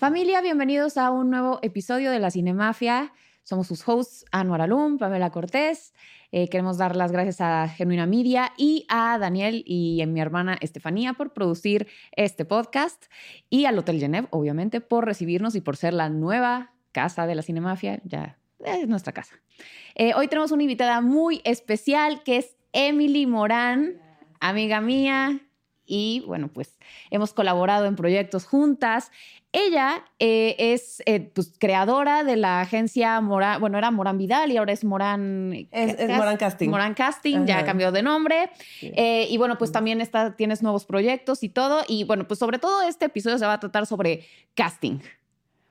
Familia, bienvenidos a un nuevo episodio de La Cinemafia. Somos sus hosts, Anuar Alum, Pamela Cortés. Eh, queremos dar las gracias a Genuina Media y a Daniel y a mi hermana Estefanía por producir este podcast y al Hotel Genève, obviamente, por recibirnos y por ser la nueva casa de la Cinemafia. Ya es nuestra casa. Eh, hoy tenemos una invitada muy especial que es Emily Morán, amiga mía, y bueno, pues hemos colaborado en proyectos juntas. Ella eh, es eh, pues, creadora de la agencia Morán, bueno, era Morán Vidal y ahora es Morán... Es, Morán Casting. Morán Casting, ya cambió de nombre. Eh, y bueno, pues también está, tienes nuevos proyectos y todo. Y bueno, pues sobre todo este episodio se va a tratar sobre casting,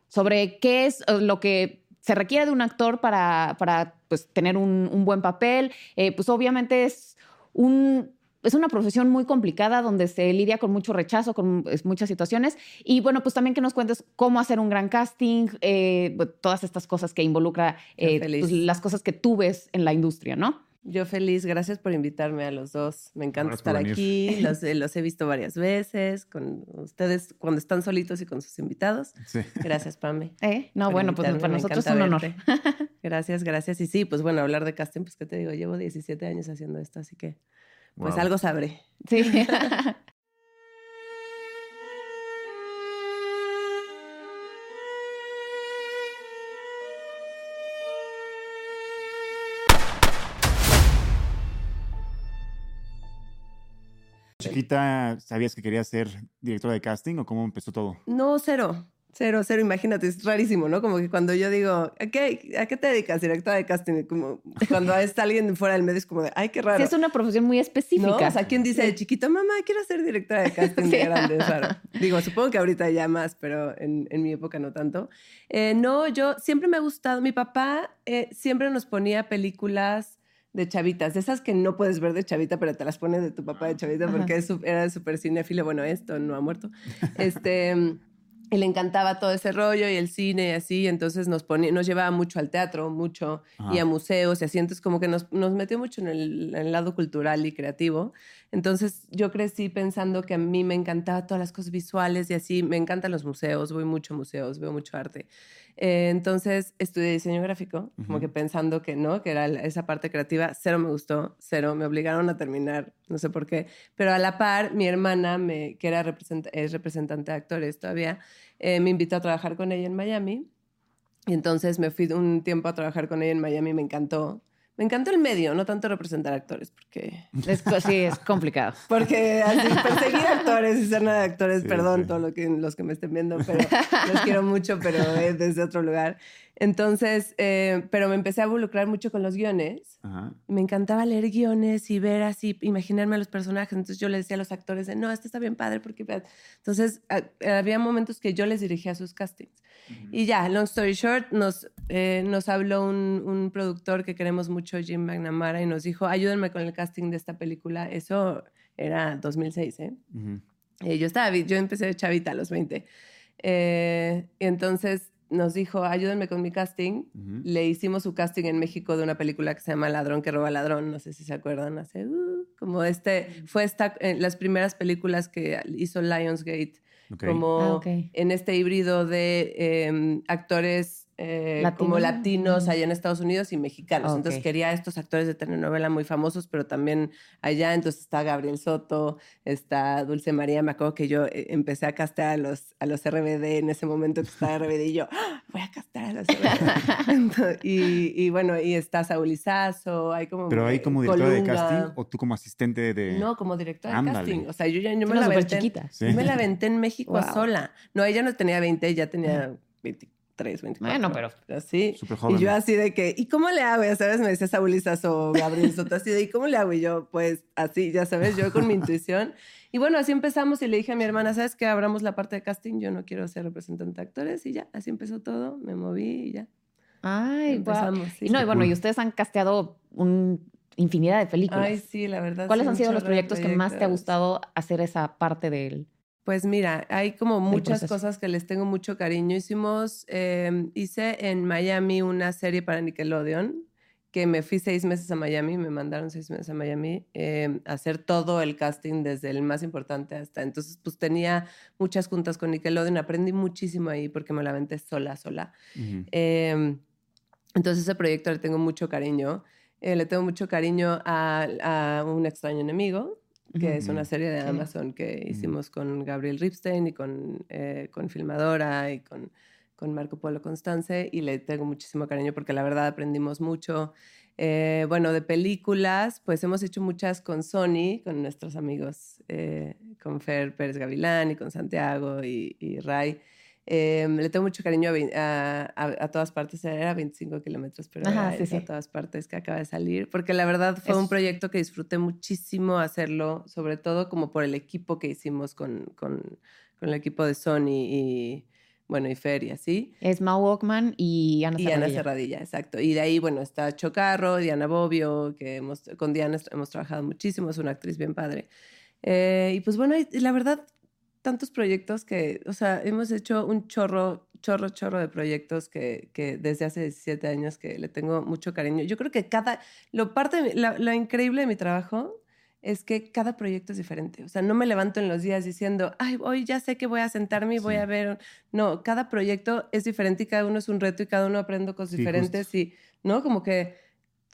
sobre qué es lo que se requiere de un actor para, para pues, tener un, un buen papel. pues obviamente es un es una profesión muy complicada donde se lidia con mucho rechazo, con muchas situaciones. Y bueno, pues también que nos cuentes cómo hacer un gran casting, eh, todas estas cosas que involucra eh, pues, las cosas que tú ves en la industria, ¿no? Yo feliz, gracias por invitarme a los dos. Me encanta estar aquí, los, los, he visto varias veces, con ustedes cuando están solitos y con sus invitados. Sí. Gracias, Pame. ¿Eh? No, bueno, pues para nosotros es un honor. Gracias, gracias. Y sí, pues bueno, hablar de casting, pues qué te digo, llevo 17 años haciendo esto, así que pues algo sabré. Sí. Chiquita, ¿sabías que querías ser directora de casting o cómo empezó todo? No, cero. Cero, cero, imagínate, es rarísimo, ¿no? Como que cuando yo digo, ¿a qué, ¿a qué te dedicas, directora de casting? Como cuando está alguien fuera del medio es como de, ay, qué raro. Sí, es una profesión muy específica. ¿No? O sea, ¿quién dice de chiquito, mamá, quiero ser directora de casting de grande? Es raro. Digo, supongo que ahorita ya más, pero en, en mi época no tanto. Eh, no, yo siempre me ha gustado, mi papá eh, siempre nos ponía películas de chavitas, de esas que no puedes ver de chavita, pero te las pone de tu papá de chavita porque era súper cinéfilo. Bueno, esto no ha muerto. Este y le encantaba todo ese rollo y el cine y así, entonces nos, ponía, nos llevaba mucho al teatro, mucho, y a museos y así, entonces como que nos, nos metió mucho en el, en el, lado cultural y creativo. Entonces yo crecí pensando que a mí me encantaba todas las cosas visuales y así, me encantan los museos, voy mucho a museos, veo mucho arte. Eh, entonces estudié diseño gráfico, como que pensando que no, que era esa parte creativa, cero me gustó, cero, me obligaron a terminar, no sé por qué, pero a la par mi hermana, me, que era es representante de actores todavía, eh, me invitó a trabajar con ella en Miami. Y entonces me fui un tiempo a trabajar con ella en Miami, me encantó. Me encantó el medio, no tanto representar actores, porque... Es, sí, es complicado. Porque así, perseguir actores y ser nada de actores, perdón, todos lo que, los que me estén viendo, pero los quiero mucho, pero es desde otro lugar. Entonces, eh, pero me empecé a involucrar mucho con los guiones. Me encantaba leer guiones y ver así, imaginarme a los personajes. Entonces yo le decía a los actores, de, no, este está bien padre porque... Entonces había momentos que yo les dirigía sus castings. Y ya, long story short, nos, eh, nos habló un, un, productor que queremos mucho, Jim McNamara, y nos dijo, ayúdenme con el casting de esta película. Eso era 2006, ¿eh? Y yo estaba, yo empecé de chavita a los 20. y entonces nos dijo, ayúdenme con mi casting. Le hicimos su casting en México de una película que se llama Ladrón que roba ladrón, no sé si se acuerdan, hace uh, como este, fue esta, en eh, las primeras películas que hizo Lionsgate, como ah, en este híbrido de em, actores eh, como latinos allá en Estados Unidos y mexicanos. Entonces quería estos actores de telenovela muy famosos, pero también allá. Entonces está Gabriel Soto, está Dulce María. Me acuerdo que yo eh, empecé a castear a los, a los RBD en ese momento que estaba RBD y yo, ¡Ah! voy a castear a los RBD. y, bueno, y está Saúl Izazo, hay como... Pero ahí como directora de casting o tú como asistente de... No, como directora de casting. O sea, yo ya me la, aventé, chiquita. me la aventé en México sola. No, ella no tenía 20, ya tenía 20 24. Bueno, pero así. Y yo así de que, ¿y cómo le hago? Ya sabes, me decía Saúl o Gabriel Soto, así de, ¿y cómo le hago? Y yo, pues así, ya sabes, yo con mi intuición. Y bueno, así empezamos y le dije a mi hermana, ¿sabes qué? Abramos la parte de casting, yo no quiero ser representante de actores. Y ya, así empezó todo, me moví y ya. Ay, empezamos. Y no, y bueno, y ustedes han casteado un infinidad de películas. Ay, sí, la verdad. ¿Cuáles han sido los proyectos, que más te ha gustado hacer esa parte del pues mira, hay como muchas cosas que les tengo mucho cariño. Hicimos, em, hice en Miami una serie para Nickelodeon que me fui seis meses a Miami, me mandaron seis meses a Miami eh, a hacer todo el casting desde el más importante hasta. Entonces, pues tenía muchas juntas con Nickelodeon, aprendí muchísimo ahí porque me la aventé sola, sola. Eh, entonces, ese proyecto le tengo mucho cariño. Eh, le tengo mucho cariño a, a Un extraño enemigo, que es una serie de. Amazon que hicimos con Gabriel Ripstein y con, eh, con Filmadora y con, con Marco Polo Constance y le tengo muchísimo cariño porque la verdad aprendimos mucho. Eh, bueno, de películas, pues hemos hecho muchas con Sony, con nuestros amigos, eh, con Fer Pérez Gavilán y con Santiago y, y Ray. Eh, le tengo mucho cariño a, a- a- todas partes, era 25 kilómetros, pero Ajá, sí, sí. a todas partes que acaba de salir, porque la verdad fue un Es- proyecto que disfruté muchísimo hacerlo, sobre todo como por el equipo que hicimos con, con, con el equipo de Sony y, bueno, y Fer y así. Es Mau Walkman y Ana Y Ana. Serradilla, exacto. Y de ahí, bueno, está Chocarro, Diana Bobbio, que hemos, con Diana hemos trabajado muchísimo, es una actriz bien padre. Eh, y pues bueno, la verdad, tantos proyectos que, o sea, hemos hecho un chorro, chorro, chorro de proyectos que, que desde hace 17 años que le tengo mucho cariño. Yo creo que cada, lo parte, de mi- la- lo increíble de mi trabajo es que cada proyecto es diferente. O sea, no me levanto en los días diciendo, ay, hoy ya sé que voy a sentarme y voy Sí. a ver. No, cada proyecto es diferente y cada uno es un reto y cada uno aprendo cosas Sí, diferentes y, ¿no? Como que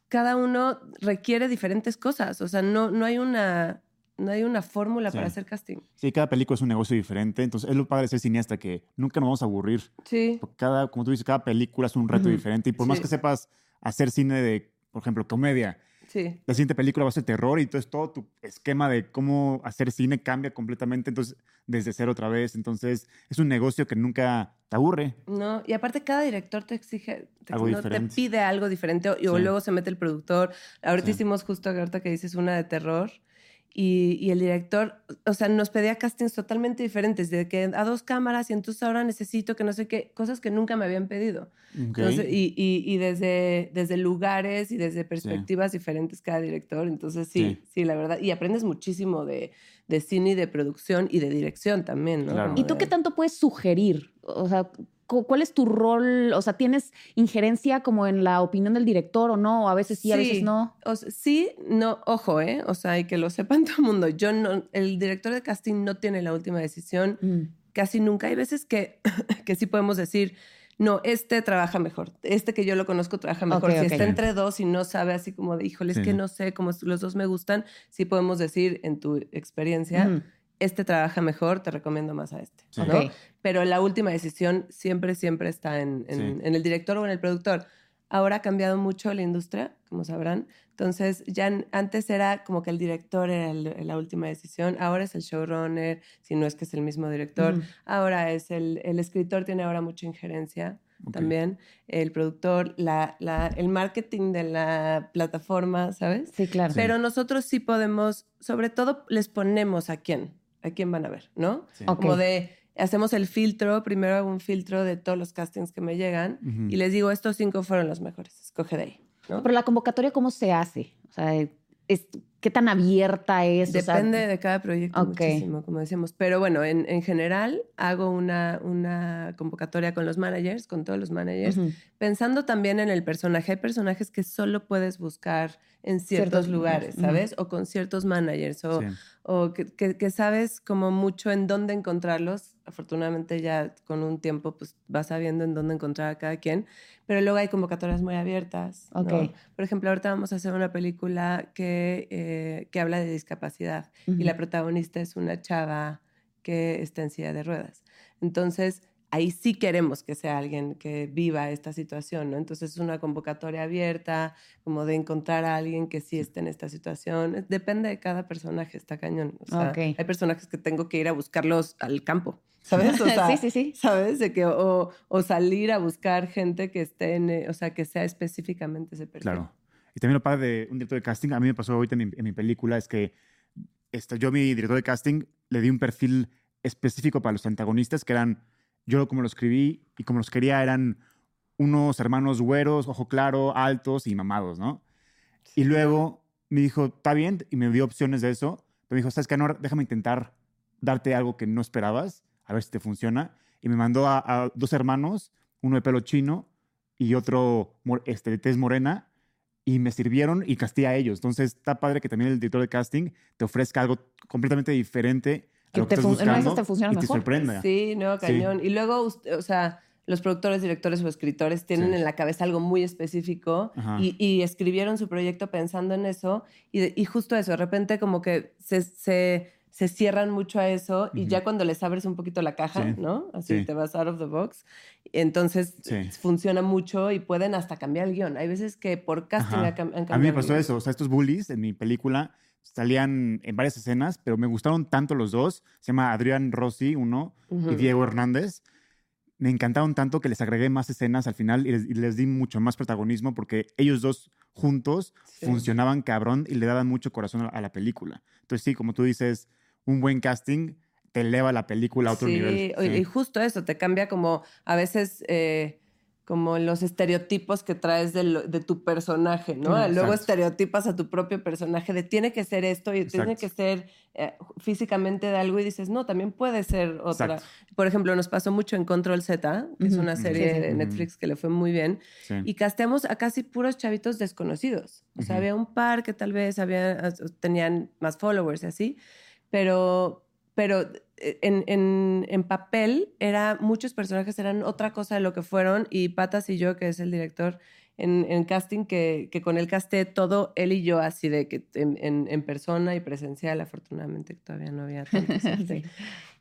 cada uno requiere diferentes cosas. O sea, no, no hay una, no hay una fórmula Sí. para hacer casting. Sí, cada película es un negocio diferente. Entonces, es lo padre de ser cineasta que nunca nos vamos a aburrir. Sí. Porque cada, como tú dices, cada película es un reto diferente. Y por más que sepas hacer cine de, por ejemplo, comedia, Sí. la siguiente película va a ser terror y entonces todo tu esquema de cómo hacer cine cambia completamente. Entonces, desde cero otra vez. Entonces, es un negocio que nunca te aburre. No, y aparte cada director te exige, te, Algo no, te diferente. pide algo diferente y Sí. luego se mete el productor. Ahorita hicimos justo ahorita que dices una de terror y, y el director, o sea, nos pedía castings totalmente diferentes, de que a dos cámaras y entonces ahora necesito que no sé qué, cosas que nunca me habían pedido. Entonces, y, y, y desde, desde lugares y desde perspectivas diferentes cada director. Entonces, sí, sí, Sí. la verdad. Y aprendes muchísimo de, de cine y de producción y de dirección también, ¿no? Claro. ¿Y tú qué tanto puedes sugerir? O sea, ¿cuál es tu rol? O sea, ¿tienes injerencia como en la opinión del director o no? O a veces sí, a veces no. O sea, sí, no, ojo, ¿eh? O sea, y que lo sepan todo el mundo. Yo no, el director de casting no tiene la última decisión Mm. casi nunca. Hay veces que, que sí podemos decir, no, este trabaja mejor. Este que yo lo conozco trabaja mejor. Ok, si está entre dos y no sabe así como de, híjole, es Sí. que no sé, como los dos me gustan, sí podemos decir en tu experiencia, Mm. Este trabaja mejor, te recomiendo más a este. Sí. ¿no? Ok. Pero la última decisión siempre, siempre está en, en- Sí. en el director o en el productor. Ahora ha cambiado mucho la industria, como sabrán. Entonces, ya antes era como que el director era el- la última decisión. Ahora es el showrunner, si no es que es el mismo director. Ahora es el, el escritor, tiene ahora mucha injerencia Ok. también. El productor, la, la- el marketing de la plataforma, ¿sabes? Sí, claro. Sí. Pero nosotros sí podemos, sobre todo les ponemos a quién, a quién van a ver, ¿no? Sí. Ok. Como de, hacemos el filtro, primero hago un filtro de todos los castings que me llegan Ujú. y les digo, estos cinco fueron los mejores, escoge de ahí, ¿no? Pero la convocatoria, ¿cómo se hace? O sea, es- ¿qué tan abierta es? O sea, Depende de cada proyecto Ok. muchísimo, como decíamos. Pero bueno, en, en general hago una, una convocatoria con los managers, con todos los managers, ujú. pensando también en el personaje. Hay personajes que solo puedes buscar en ciertos, Ciertos lugares, lugares, ujú. ¿sabes? O con ciertos managers, o, Sí. o que, que- que sabes como mucho en dónde encontrarlos. Afortunadamente ya con un tiempo pues vas sabiendo en dónde encontrar a cada quien, pero luego hay convocatorias muy abiertas. ¿no? Ok. Por ejemplo, ahorita vamos a hacer una película que, eh, que habla de discapacidad Ujú. y la protagonista es una chava que está en silla de ruedas. Entonces, ahí sí queremos que sea alguien que viva esta situación, ¿no? Entonces, es una convocatoria abierta, como de encontrar a alguien que sí esté en esta situación. Depende de cada personaje, está cañón. O sea, Ok. hay personajes que tengo que ir a buscarlos al campo, ¿sabes? O sea, sí, sí, sí. ¿sabes? De que, o, o salir a buscar gente que esté en, eh, o sea, que sea específicamente ese perfil. Claro. Y también lo padre de un director de casting, a mí me pasó ahorita en mi, en mi película, es que este, yo a mi director de casting le di un perfil específico para los antagonistas, que eran, yo como lo escribí y como los quería, eran unos hermanos güeros, ojo claro, altos y mamados, ¿no? Y luego me dijo, está bien, y me dio opciones de eso, pero me dijo, ¿sabes qué, Anor? Déjame intentar darte algo que no esperabas, a ver si te funciona. Y me mandó a, a dos hermanos, uno de pelo chino y otro este, de tez morena, y me sirvieron y casté a ellos. Entonces está padre que también el director de casting te ofrezca algo completamente diferente Que lo que te estás fun- en una de buscando esas te funciona y te mejor. sorprenda. Sí, no, cañón. Y luego, o sea, los productores, directores o escritores tienen Sí. en la cabeza algo muy específico y, y escribieron su proyecto pensando en eso y, y justo eso, de repente como que se, se, se cierran mucho a eso y ya cuando les abres un poquito la caja, Sí. ¿no? Así Sí. te vas out of the box, entonces Sí. funciona mucho y pueden hasta cambiar el guion. Hay veces que por casting Ajá. han cambiado A mí me pasó eso. O sea, estos bullies en mi película salían en varias escenas, pero me gustaron tanto los dos. Se llama Adrián Rossi, uno, y Diego Hernández. Me encantaron tanto que les agregué más escenas al final y les, y les di mucho más protagonismo porque ellos dos juntos Sí. funcionaban cabrón y le daban mucho corazón a, a la película. Entonces, sí, como tú dices, un buen casting te eleva la película a otro sí, nivel. Y justo eso, te cambia como a veces eh, como los estereotipos que traes de, lo- de tu personaje, ¿no? Luego estereotipas a tu propio personaje de tiene que ser esto y tiene que ser eh, físicamente de algo y dices, no, también puede ser otra. Exacto. Por ejemplo, nos pasó mucho en Control Z, que es una serie de. Netflix que le fue muy bien, Sí. y casteamos a casi puros chavitos desconocidos. O sea, había un par que tal vez había, tenían más followers y así, pero, pero en, en- en papel era, muchos personajes eran otra cosa de lo que fueron y Patas y yo, que es el director en, en casting, que, que con él casté todo, él y yo, así de que en, en- en persona y presencial, afortunadamente todavía no había tanto. Sí.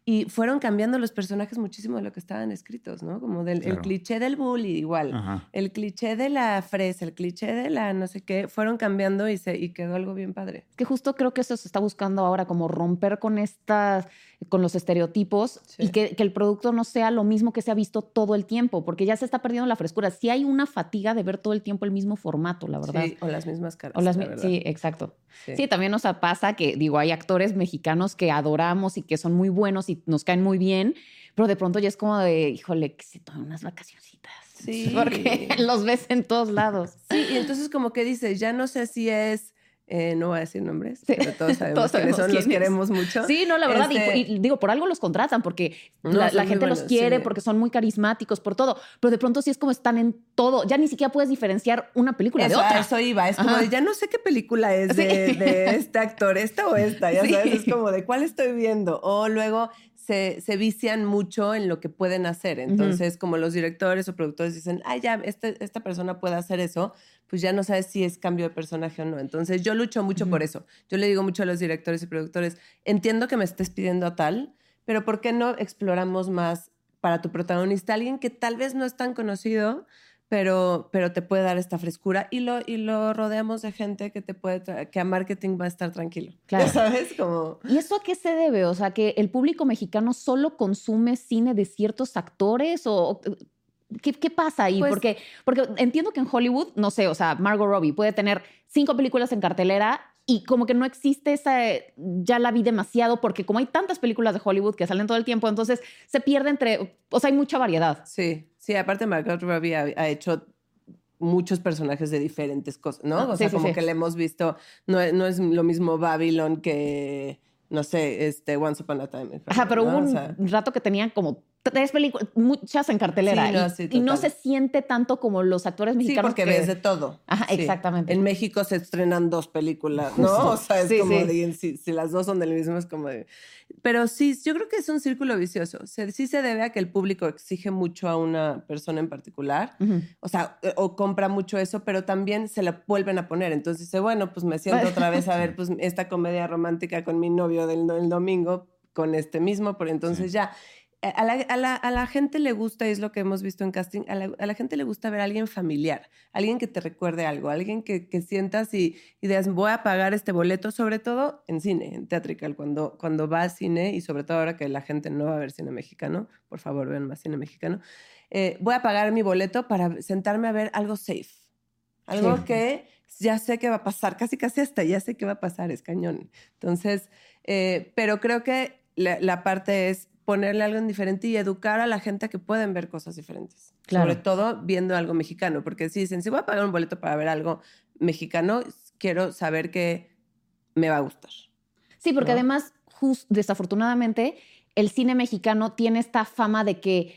Y fueron cambiando los personajes muchísimo de lo que estaban escritos, ¿no? Como del el Claro. cliché del bully, igual. Ajá. El cliché de la fresa, el cliché de la no sé qué, fueron cambiando y, se, y quedó algo bien padre. que justo creo que eso se está buscando ahora, como romper con estas, con los estereotipos Sí. y que, que el producto no sea lo mismo que se ha visto todo el tiempo, porque ya se está perdiendo la frescura. Sí hay una fatiga de ver todo el tiempo el mismo formato, la verdad. Sí, o las mismas caras. O las mi- sí, exacto. Sí. Sí, también nos pasa que, digo, hay actores mexicanos que adoramos y que son muy buenos y nos caen muy bien, pero de pronto ya es como de, híjole, que se tomen unas vacacioncitas. Sí. Porque los ves en todos lados. Sí, y entonces como que dices, ya no sé si es, eh, no voy a decir nombres, Sí. pero todos sabemos Todos quiénes sabemos los queremos mucho. Sí, no, la verdad. y- Este- Y, digo, por algo los contratan, porque No, la, gente los quiere, sí. porque son muy carismáticos, por todo. Pero de pronto sí es como están en todo. Ya ni siquiera puedes diferenciar una película Eso, de otra. eso iba, es como de, ya no sé qué película es Sí. de, de este actor, esta o esta, ya sabes, es como de cuál estoy viendo. O luego se, se vician mucho en lo que pueden hacer. Entonces, como los directores o productores dicen, ah, ya, este- esta persona puede hacer eso, pues ya no sabes si es cambio de personaje o no. Entonces, yo lucho mucho por eso. Yo le digo mucho a los directores y productores, entiendo que me estés pidiendo a tal, pero ¿por qué no exploramos más para tu protagonista? Alguien que tal vez no es tan conocido, pero, pero te puede dar esta frescura y lo, y lo rodeamos de gente que te puede que a marketing va a estar tranquilo. Claro. Sabes, como ¿Y eso a qué se debe? O sea, que el público mexicano solo consume cine de ciertos actores o... o- ¿Qué, qué pasa ahí? Pues- porque, porque entiendo que en Hollywood, no sé, o sea, Margot Robbie puede tener cinco películas en cartelera y como que no existe esa, ya la vi demasiado porque como hay tantas películas de Hollywood que salen todo el tiempo, entonces se pierde entre, o sea, hay mucha variedad. sí, sí, aparte Margot Robbie ha, ha hecho muchos personajes de diferentes cosas, ¿no? Ah, O sí, sea, sí, como sí. que le hemos visto, no, es- no es lo mismo Babylon que, no sé, este Once Upon a Time. Ajá, pero ¿no? hubo O un sea, rato que tenían como tres películas, muchas en cartelera. Sí, no, y, sí, y no se siente tanto como los actores sí, mexicanos. porque que- ves de todo. Ajá, Sí. exactamente. En México se estrenan dos películas. ¿no? O sea, es Sí, como sí. de, si, si las dos son del mismo, es como de... Pero sí, yo creo que es un círculo vicioso. Sí se debe a que el público exige mucho a una persona en particular. O sea, eh, o compra mucho eso, pero también se la vuelven a poner. Entonces dice, bueno, pues me siento otra vez a ver pues, esta comedia romántica con mi novio del, del domingo, con este mismo, pero entonces Sí. ya. A la, a, la, a la gente le gusta, y es lo que hemos visto en casting, a la, a la gente le gusta ver a alguien familiar, alguien que te recuerde algo, alguien que, que sientas y, y digas, voy a pagar este boleto, sobre todo en cine, en teatrical, cuando, cuando va a cine y sobre todo ahora que la gente no va a ver cine mexicano, por favor vean más cine mexicano, eh, voy a pagar mi boleto para sentarme a ver algo safe, algo Sí. que ya sé que va a pasar, casi casi hasta ya sé que va a pasar, es cañón. Entonces, eh, pero creo que la parte es ponerle algo en diferente y educar a la gente a que pueden ver cosas diferentes. Claro. Sobre todo viendo algo mexicano, porque si dicen, si voy a pagar un boleto para ver algo mexicano, quiero saber que me va a gustar. Sí, porque ¿no? además, jus- desafortunadamente, el cine mexicano tiene esta fama de que,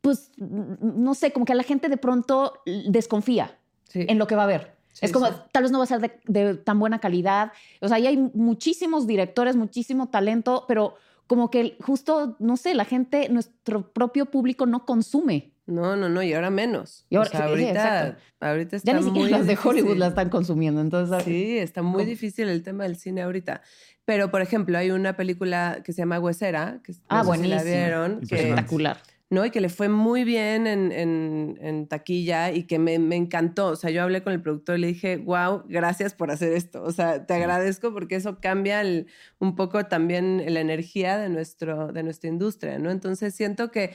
pues, no sé, como que la gente de pronto desconfía Sí. en lo que va a ver. Sí, es como, sí. tal vez no va a ser de, de tan buena calidad. O sea, ahí hay muchísimos directores, muchísimo talento, pero como que justo, no sé, la gente, nuestro propio público no consume. No, no, no, y ahora menos. Y ahora- o sea, ahorita, ahorita está Ya ni siquiera muy las de Hollywood difícil. la están consumiendo. Entonces, Sí, está muy ¿Cómo? difícil el tema del cine ahorita. Pero, por ejemplo, hay una película que se llama Huesera, que Ah, no sé si la vieron, que, espectacular. ¿No? y que le fue muy bien en, en- en taquilla y que me, me encantó. O sea, yo hablé con el productor y le dije, wow, gracias por hacer esto. O sea, te agradezco porque eso cambia el- un poco también la energía de, nuestro, de nuestra industria, ¿no? Entonces siento que,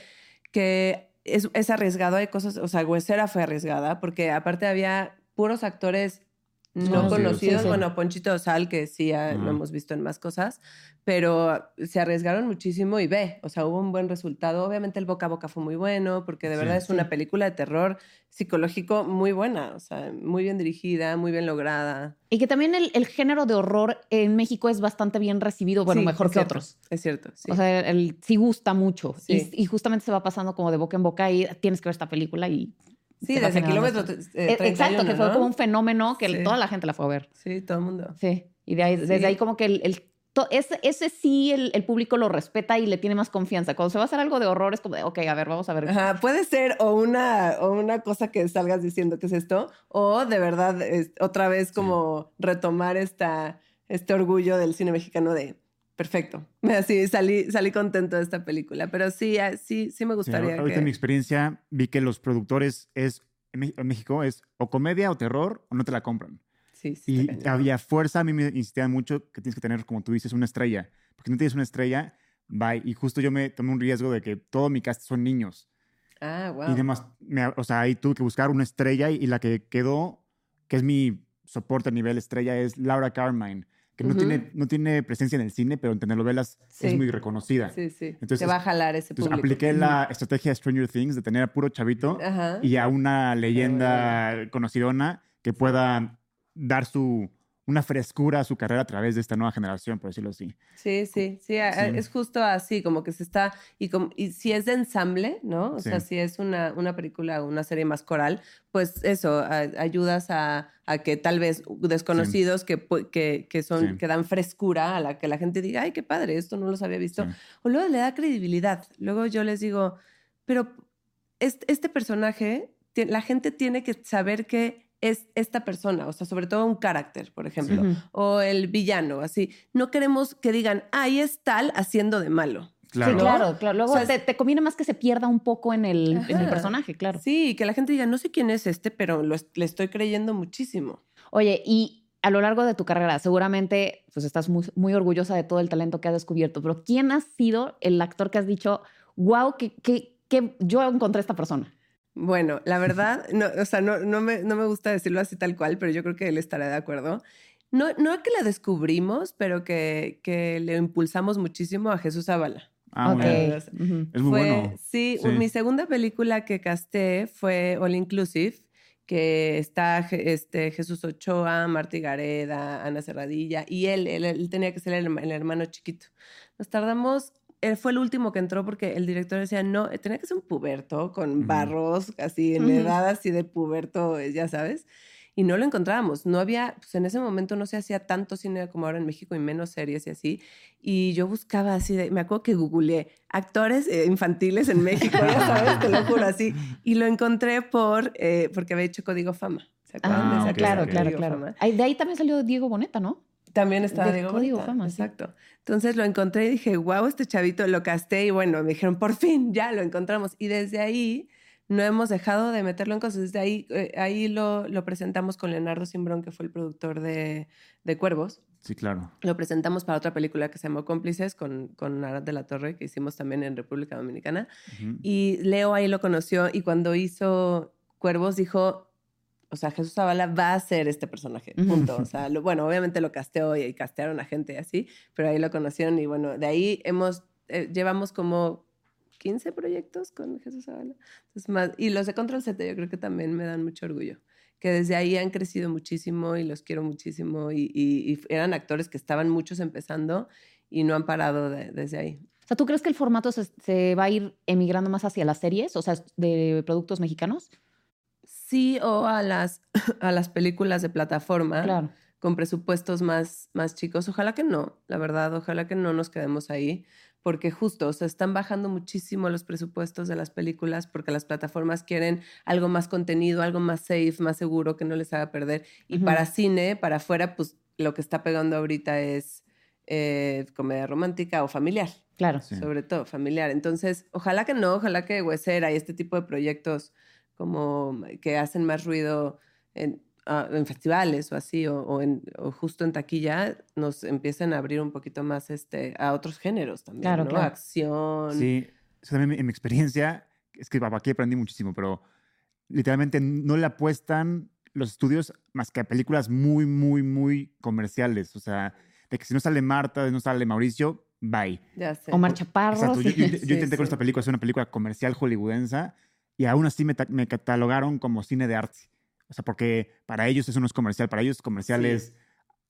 que es, es arriesgado, hay cosas, o sea, Huesera fue arriesgada porque aparte había puros actores no Conocidos. conocidos, Sí, sí. bueno, Ponchito Sal, que sí ya lo Ajá. hemos visto en más cosas, pero se arriesgaron muchísimo y ve, o sea, hubo un buen resultado. Obviamente el boca a boca fue muy bueno, porque de Sí. verdad es una película de terror psicológico muy buena, o sea, muy bien dirigida, muy bien lograda. Y que también el, el género de horror en México es bastante bien recibido, bueno, mejor que cierto, otros. Es cierto, sí. O sea, el, sí gusta mucho. Y justamente se va pasando como de boca en boca y tienes que ver esta película y... sí, desde kilómetro eh, Eh, Exacto, 31, que fue ¿no? como un fenómeno que Sí. toda la gente la fue a ver. Sí, todo el mundo. Sí. Y de ahí, desde Sí. ahí como que el... el- to- ese, ese sí el, el público lo respeta y le tiene más confianza. Cuando se va a hacer algo de horror es como de, ok, a ver, vamos a ver. Ajá, puede ser o una, o una cosa que salgas diciendo que es esto, o de verdad es- otra vez como retomar esta, este orgullo del cine mexicano de perfecto. Así salí, salí contento de esta película. Pero sí, ah, sí, sí me Sí, gustaría ahorita que. en mi experiencia vi que los productores es en México es o comedia o terror o no te la compran. Sí, sí, Y cañón. había fuerza, a mí me insistían mucho que tienes que tener, como tú dices, una estrella. Porque no tienes una estrella, bye. Y justo yo me tomé un riesgo de que todo mi cast son niños. Ah, wow. Y demás, me- o sea, ahí tuve que buscar una estrella y, y la que quedó, que es mi soporte a nivel estrella, es Laura Carmine, que no, tiene, no tiene presencia en el cine, pero en telenovelas Sí. es muy reconocida. Sí, sí. Entonces, Te va a jalar ese Entonces público. apliqué la estrategia de Stranger Things de tener a puro chavito y a una leyenda conocidona que pueda dar su una frescura a su carrera a través de esta nueva generación, por decirlo así. Sí, sí, sí, Sí. es justo así, como que se está, y, como, y si es de ensamble, ¿no? O Sí. sea, si es una, una película o una serie más coral, pues eso, a- ayudas a, a que tal vez desconocidos que, que, que son, que dan frescura a la que la gente diga, ay, qué padre, esto no los había visto. O luego le da credibilidad. Luego yo les digo, pero este, este personaje, la gente tiene que saber que es esta persona, o sea, sobre todo un carácter, por ejemplo o el villano, así. No queremos que digan, ahí es tal haciendo de malo. Claro. Sí, claro, claro. Luego O sea, te, te conviene más que se pierda un poco en el, en el Ajá. personaje, claro. Sí, que la gente diga, no sé quién es este, pero lo le estoy creyendo muchísimo. Oye, y a lo largo de tu carrera, seguramente pues estás muy, muy orgullosa de todo el talento que has descubierto, pero ¿quién ha sido el actor que has dicho, wow, que, que, que yo encontré esta persona? Bueno, la verdad, no, o sea, no, no, me, no me gusta decirlo así tal cual, pero yo creo que él estará de acuerdo. No, no que la descubrimos, pero que, que le impulsamos muchísimo a Jesús Zavala. Ah, muy. Es muy Fue- bueno. Sí, Sí. mi segunda película que casté fue All Inclusive, que está este, Jesús Ochoa, Martí Gareda, Ana Cerradilla, y él, él, él tenía que ser el, el hermano chiquito. Nos tardamos, él fue el último que entró porque el director decía, no, eh, tenía que ser un puberto con barros, así en Ujú. edad así de puberto, eh, ya sabes. Y no lo encontrábamos. No había, pues en ese momento no se hacía tanto cine como ahora en México y menos series y así. Y yo buscaba así, de, me acuerdo que googleé actores eh, infantiles en México, ya sabes, te lo juro así. Y lo encontré por, eh, porque había hecho Código Fama. ¿Se acuerdan Ah, de esa ok, claro, claro, claro. Fama? De ahí también salió Diego Boneta, ¿no? También estaba De Código Fama, sí. Exacto. Entonces lo encontré y dije, wow, este chavito lo casté y bueno, me dijeron, por fin, ya lo encontramos. Y desde ahí no hemos dejado de meterlo en cosas. Desde ahí, eh, ahí lo, lo presentamos con Leonardo Simbrón, que fue el productor de, de Cuervos. Sí, claro. Lo presentamos para otra película que se llamó Cómplices con, con Arad de la Torre, que hicimos también en República Dominicana. Ujú. Y Leo ahí lo conoció y cuando hizo Cuervos dijo, o sea, Jesús Zavala va a ser este personaje, punto. O sea, lo- bueno, obviamente lo casteó y, y castearon a gente y así, pero ahí lo conocieron y bueno, de ahí hemos, eh, llevamos como 15 proyectos con Jesús Zavala. Entonces, más, y los de Control Z yo creo que también me dan mucho orgullo, que desde ahí han crecido muchísimo y los quiero muchísimo y, y- y eran actores que estaban muchos empezando y no han parado de- desde ahí. O sea, ¿tú crees que el formato se, se va a ir emigrando más hacia las series, o sea, de productos mexicanos? Sí, o a las, a las películas de plataforma. Claro. Con presupuestos más, más chicos. Ojalá que no, la verdad, ojalá que no nos quedemos ahí, porque justo, o sea, están bajando muchísimo los presupuestos de las películas porque las plataformas quieren algo más contenido, algo más safe, más seguro, que no les haga perder. Y para cine, para afuera, pues lo que está pegando ahorita es eh, comedia romántica o familiar Claro. Sí. sobre todo familiar. Entonces, ojalá que no, ojalá que Huesera y este tipo de proyectos como que hacen más ruido en, ah, en festivales o así, o, o en, o justo en taquilla, nos empiecen a abrir un poquito más este, a otros géneros también, Claro, ¿no? claro. Acción. Sí, eso también en mi experiencia, es que aquí aprendí muchísimo, pero literalmente no le apuestan los estudios más que a películas muy, muy, muy comerciales. O sea, de que si no sale Marta, si no sale Mauricio, bye. Ya sé. Omar Chaparro. Exacto. Yo, sí. yo- yo intenté con sí. esta película hacer una película comercial hollywoodense y aún así me, ta- me catalogaron como cine de arte. O sea, porque para ellos eso no es comercial. Para ellos comercial Sí. es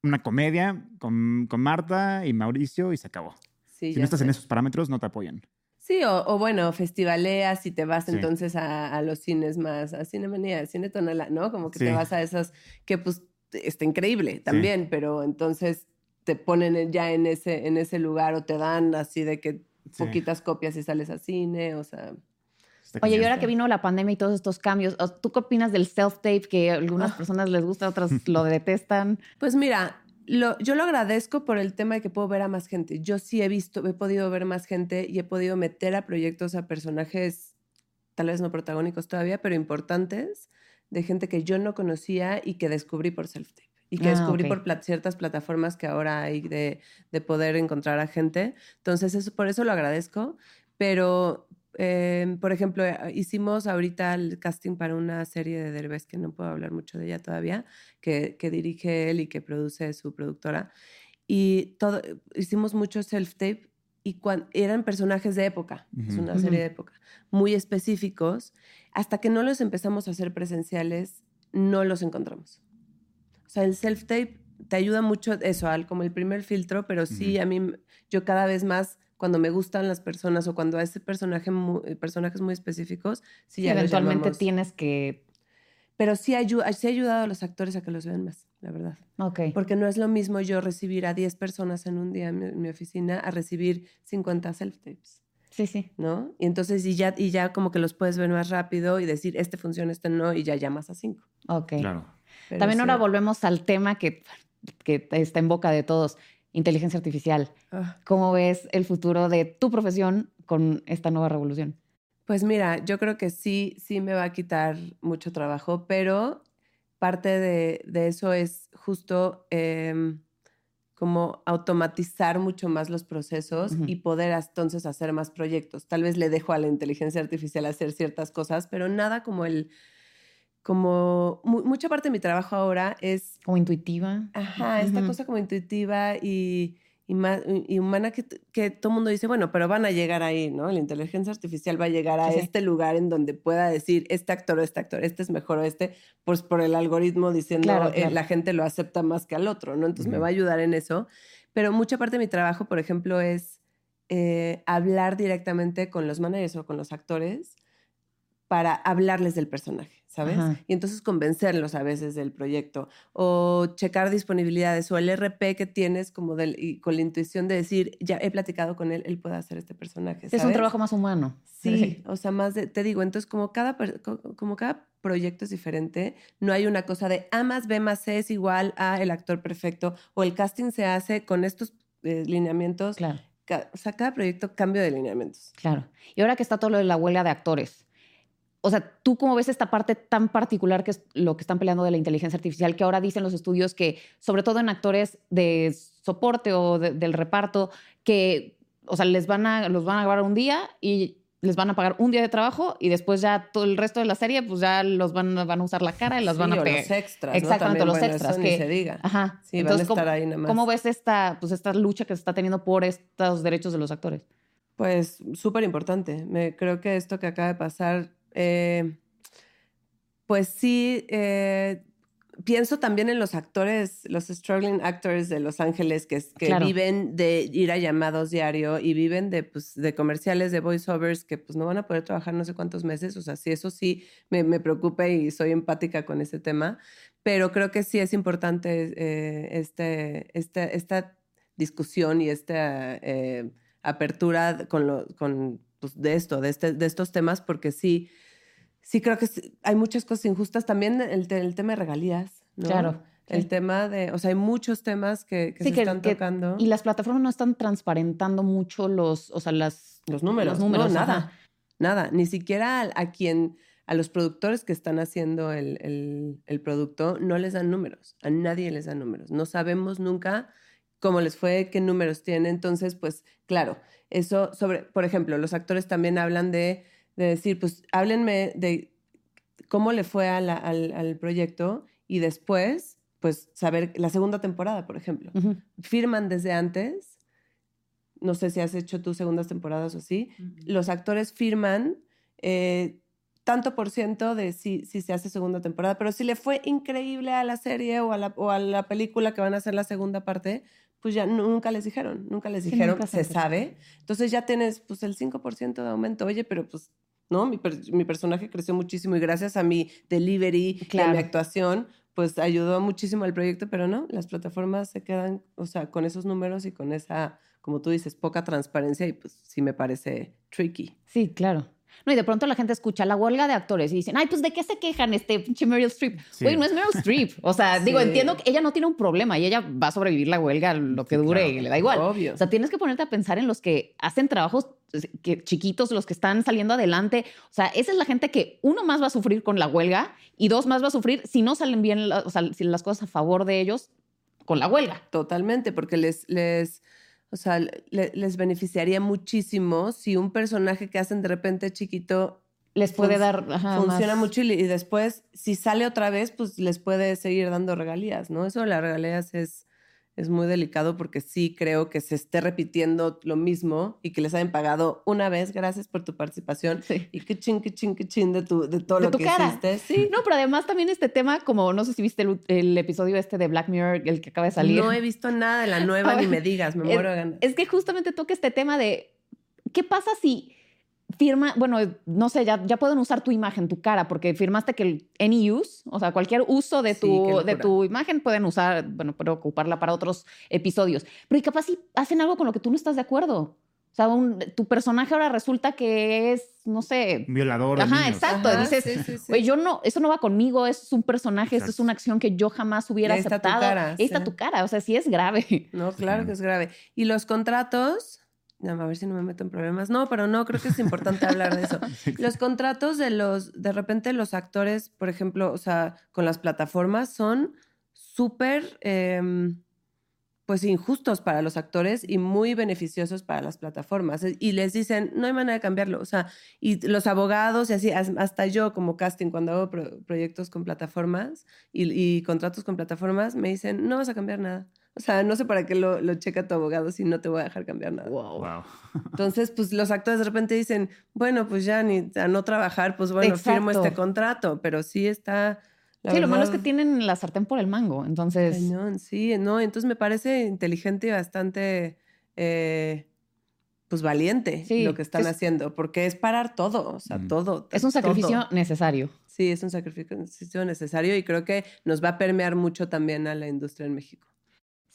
una comedia con, con Marta y Mauricio y se acabó. Sí, Si no estás en esos parámetros, no te apoyan. Sí, o, o bueno, festivaleas y te vas Sí. entonces a, a los cines más, a Cinemanía, a Cine Tonala, ¿no? Como que te vas a esos que pues está increíble también, pero entonces te ponen en- ya en ese, en ese lugar o te dan así de que poquitas copias y sales a cine, o sea... Oye, y ahora que vino la pandemia y todos estos cambios, ¿o- ¿tú qué opinas del self-tape que a algunas Ah. personas les gusta, otras lo detestan? Pues mira, lo, yo lo agradezco por el tema de que puedo ver a más gente. Yo sí he visto, he podido ver más gente y he podido meter a proyectos a personajes, tal vez no protagónicos todavía, pero importantes, de gente que yo no conocía y que descubrí por self-tape. Y que Ah, descubrí ok. por ciertas plataformas que ahora hay de, de poder encontrar a gente. Entonces, eso, por eso lo agradezco. Pero, eh, por ejemplo, eh, hicimos ahorita el casting para una serie de Derbez, que no puedo hablar mucho de ella todavía, que, que dirige él y que produce su productora. Y todo, hicimos mucho self-tape y cuan- eran personajes de época, es Ujú. una Ujú. serie de época, muy específicos. Hasta que no los empezamos a hacer presenciales, no los encontramos. O sea, el self-tape te ayuda mucho eso, al, como el primer filtro, pero sí Ujú. a mí, yo cada vez más, cuando me gustan las personas o cuando a ese personaje, mu- personajes muy específicos, sí, Sí, ya eventualmente tienes que... Pero sí, ayu- sí ha ayudado a los actores a que los vean más, la verdad. Ok. Porque no es lo mismo yo recibir a 10 personas en un día en mi, en mi oficina a recibir 50 self-tapes, Sí, sí. ¿no? Y entonces y ya, y ya como que los puedes ver más rápido y decir, este funciona, este no, y ya llamas a 5. Ok. Claro. También ahora volvemos al tema que, que está en boca de todos, inteligencia artificial. Ah, ¿Cómo ves el futuro de tu profesión con esta nueva revolución? Pues mira, yo creo que sí, sí me va a quitar mucho trabajo, pero parte de, de eso es justo em, como automatizar mucho más los procesos y poder entonces hacer más proyectos. Tal vez le dejo a la inteligencia artificial hacer ciertas cosas, pero nada como el, como mu- mucha parte de mi trabajo ahora es Como intuitiva. Ajá, esta cosa como intuitiva y, y, ma- y humana que, que todo el mundo dice, bueno, pero van a llegar ahí, ¿no? La inteligencia artificial va a llegar a Sí, sí. este lugar en donde pueda decir, este actor o este actor, este es mejor o este, pues por el algoritmo diciendo, Claro, eh, la gente lo acepta más que al otro, ¿no? Entonces me va a ayudar en eso. Pero mucha parte de mi trabajo, por ejemplo, es eh, hablar directamente con los managers o con los actores para hablarles del personaje, ¿sabes? Ajá. Y entonces convencerlos a veces del proyecto o checar disponibilidades o el RP que tienes como del, y con la intuición de decir, ya he platicado con él, él puede hacer este personaje. Es un trabajo más humano. Sí, o sea, más de, te digo, entonces como cada, como cada proyecto es diferente, no hay una cosa de A más B más C es igual a el actor perfecto o el casting se hace con estos eh, lineamientos. Claro, o sea, cada proyecto cambio de lineamientos. claro. Y ahora que está todo lo de la huelga de actores, o sea, ¿tú cómo ves esta parte tan particular que es lo que están peleando de la inteligencia artificial, que ahora dicen los estudios que, sobre todo en actores de soporte o de- del reparto, que, o sea, les van a, los van a grabar un día y les van a pagar un día de trabajo y después ya todo el resto de la serie, pues ya los van, a- van a usar la cara y las van a pegar. los extras. ¿no? Exactamente, También, los bueno, extras eso que- ni se diga. Ajá. Sí, Entonces, van a estar ¿cómo, ahí nada más. ¿cómo ves esta, pues, esta lucha que se está teniendo por estos derechos de los actores? Pues súper importante. Creo que esto que acaba de pasar, eh, pues sí, eh, pienso también en los actores, los struggling actors de Los Ángeles que, que viven de ir a llamados diario y viven de, pues, de comerciales, de voiceovers que pues no van a poder trabajar no sé cuántos meses. O sea, sí, eso sí me, me preocupa y soy empática con ese tema. Pero creo que sí es importante eh, este, este, esta discusión y esta eh, apertura con, lo, con pues, de esto, de, este, de estos temas, porque sí sí creo que hay muchas cosas injustas. También el, tema de regalías, ¿no? Claro. El tema de, o sea, hay muchos temas que, se están tocando. Y las plataformas no están transparentando mucho los, o sea, las, los números. Los números, nada. Nada. Ni siquiera a, quien, a los productores que están haciendo el, el, producto, no les dan números. A nadie les dan números. No sabemos nunca cómo les fue, qué números tienen. Entonces, pues, claro, eso sobre, por ejemplo, los actores también hablan de de decir, pues háblenme de cómo le fue al, proyecto y después, pues saber la segunda temporada, por ejemplo. Firman desde antes, no sé si has hecho tus segundas temporadas o así, los actores firman eh, tanto por ciento de si, si se hace segunda temporada, pero si le fue increíble a la serie o a la, o a la película que van a hacer la segunda parte, pues ya nunca les dijeron, nunca les dijeron, se sabe. Entonces ya tienes pues el 5% de aumento, oye, pero pues ¿no? Mi, mi, personaje creció muchísimo y gracias a mi delivery, a mi actuación, pues ayudó muchísimo al proyecto, pero no, las plataformas se quedan, o sea, con esos números y con esa, como tú dices, poca transparencia y pues sí me parece tricky. Sí, claro. No, y de pronto la gente escucha la huelga de actores y dicen, ay, pues ¿de qué se quejan este pinche Meryl Streep? Güey, no es Meryl Streep. O sea, digo, entiendo que ella no tiene un problema y ella va a sobrevivir la huelga lo que dure y le da igual. Obvio. O sea, tienes que ponerte a pensar en los que hacen trabajos que, chiquitos, los que están saliendo adelante. O sea, esa es la gente que uno más va a sufrir con la huelga y dos más va a sufrir si no salen bien, o sea, si las cosas a favor de ellos con la huelga. Totalmente, porque les, les o sea, les beneficiaría muchísimo si un personaje que hacen de repente chiquito les puede dar funciona mucho y, después si sale otra vez pues les puede seguir dando regalías no eso de las regalías es es muy delicado porque sí creo que se esté repitiendo lo mismo y que les hayan pagado una vez, gracias por tu participación. Y que chin, que chin, que chin de, tu, de todo lo que hiciste. Sí. No, pero además también este tema, como no sé si viste el, episodio este de Black Mirror, el que acaba de salir. No he visto nada de la nueva, ni me digas, me muero de ganas. Es que justamente toca este tema de, ¿qué pasa si firma, bueno, no sé, ya, ya pueden usar tu imagen, tu cara, porque firmaste que el any use, o sea, cualquier uso de tu, de tu imagen pueden usar, bueno, pueden ocuparla para otros episodios. Pero y capaz si hacen algo con lo que tú no estás de acuerdo. O sea, tu personaje ahora resulta que es, no sé. Violador. Ajá, exacto. Dices, oye, yo no, eso no va conmigo, eso es un personaje, eso es una acción que yo jamás hubiera Ahí aceptado. Está tu cara, Ahí está tu cara, o sea, sí es grave. No, claro que es grave. Y los contratos, a ver si no me meto en problemas. No, pero no, creo que es importante hablar de eso. Los contratos de los, de repente los actores, por ejemplo, o sea, con las plataformas son súper, em, pues injustos para los actores y muy beneficiosos para las plataformas. Y les dicen, no hay manera de cambiarlo. O sea, y los abogados y así, hasta yo como casting, cuando hago proyectos con plataformas y, y contratos con plataformas, me dicen, no vas a cambiar nada. O sea, no sé para qué lo, lo, checa tu abogado si no te voy a dejar cambiar nada. Wow. Entonces, pues los actores de repente dicen, bueno, pues ya ni a no trabajar, pues bueno, firmo este contrato, pero sí está... sí, lo malo es que tienen la sartén por el mango, entonces... sí, no, entonces me parece inteligente y bastante, eh, pues valiente lo que están haciendo, porque es parar todo, o sea, todo. Es un sacrificio necesario. Sí, es un sacrificio necesario y creo que nos va a permear mucho también a la industria en México.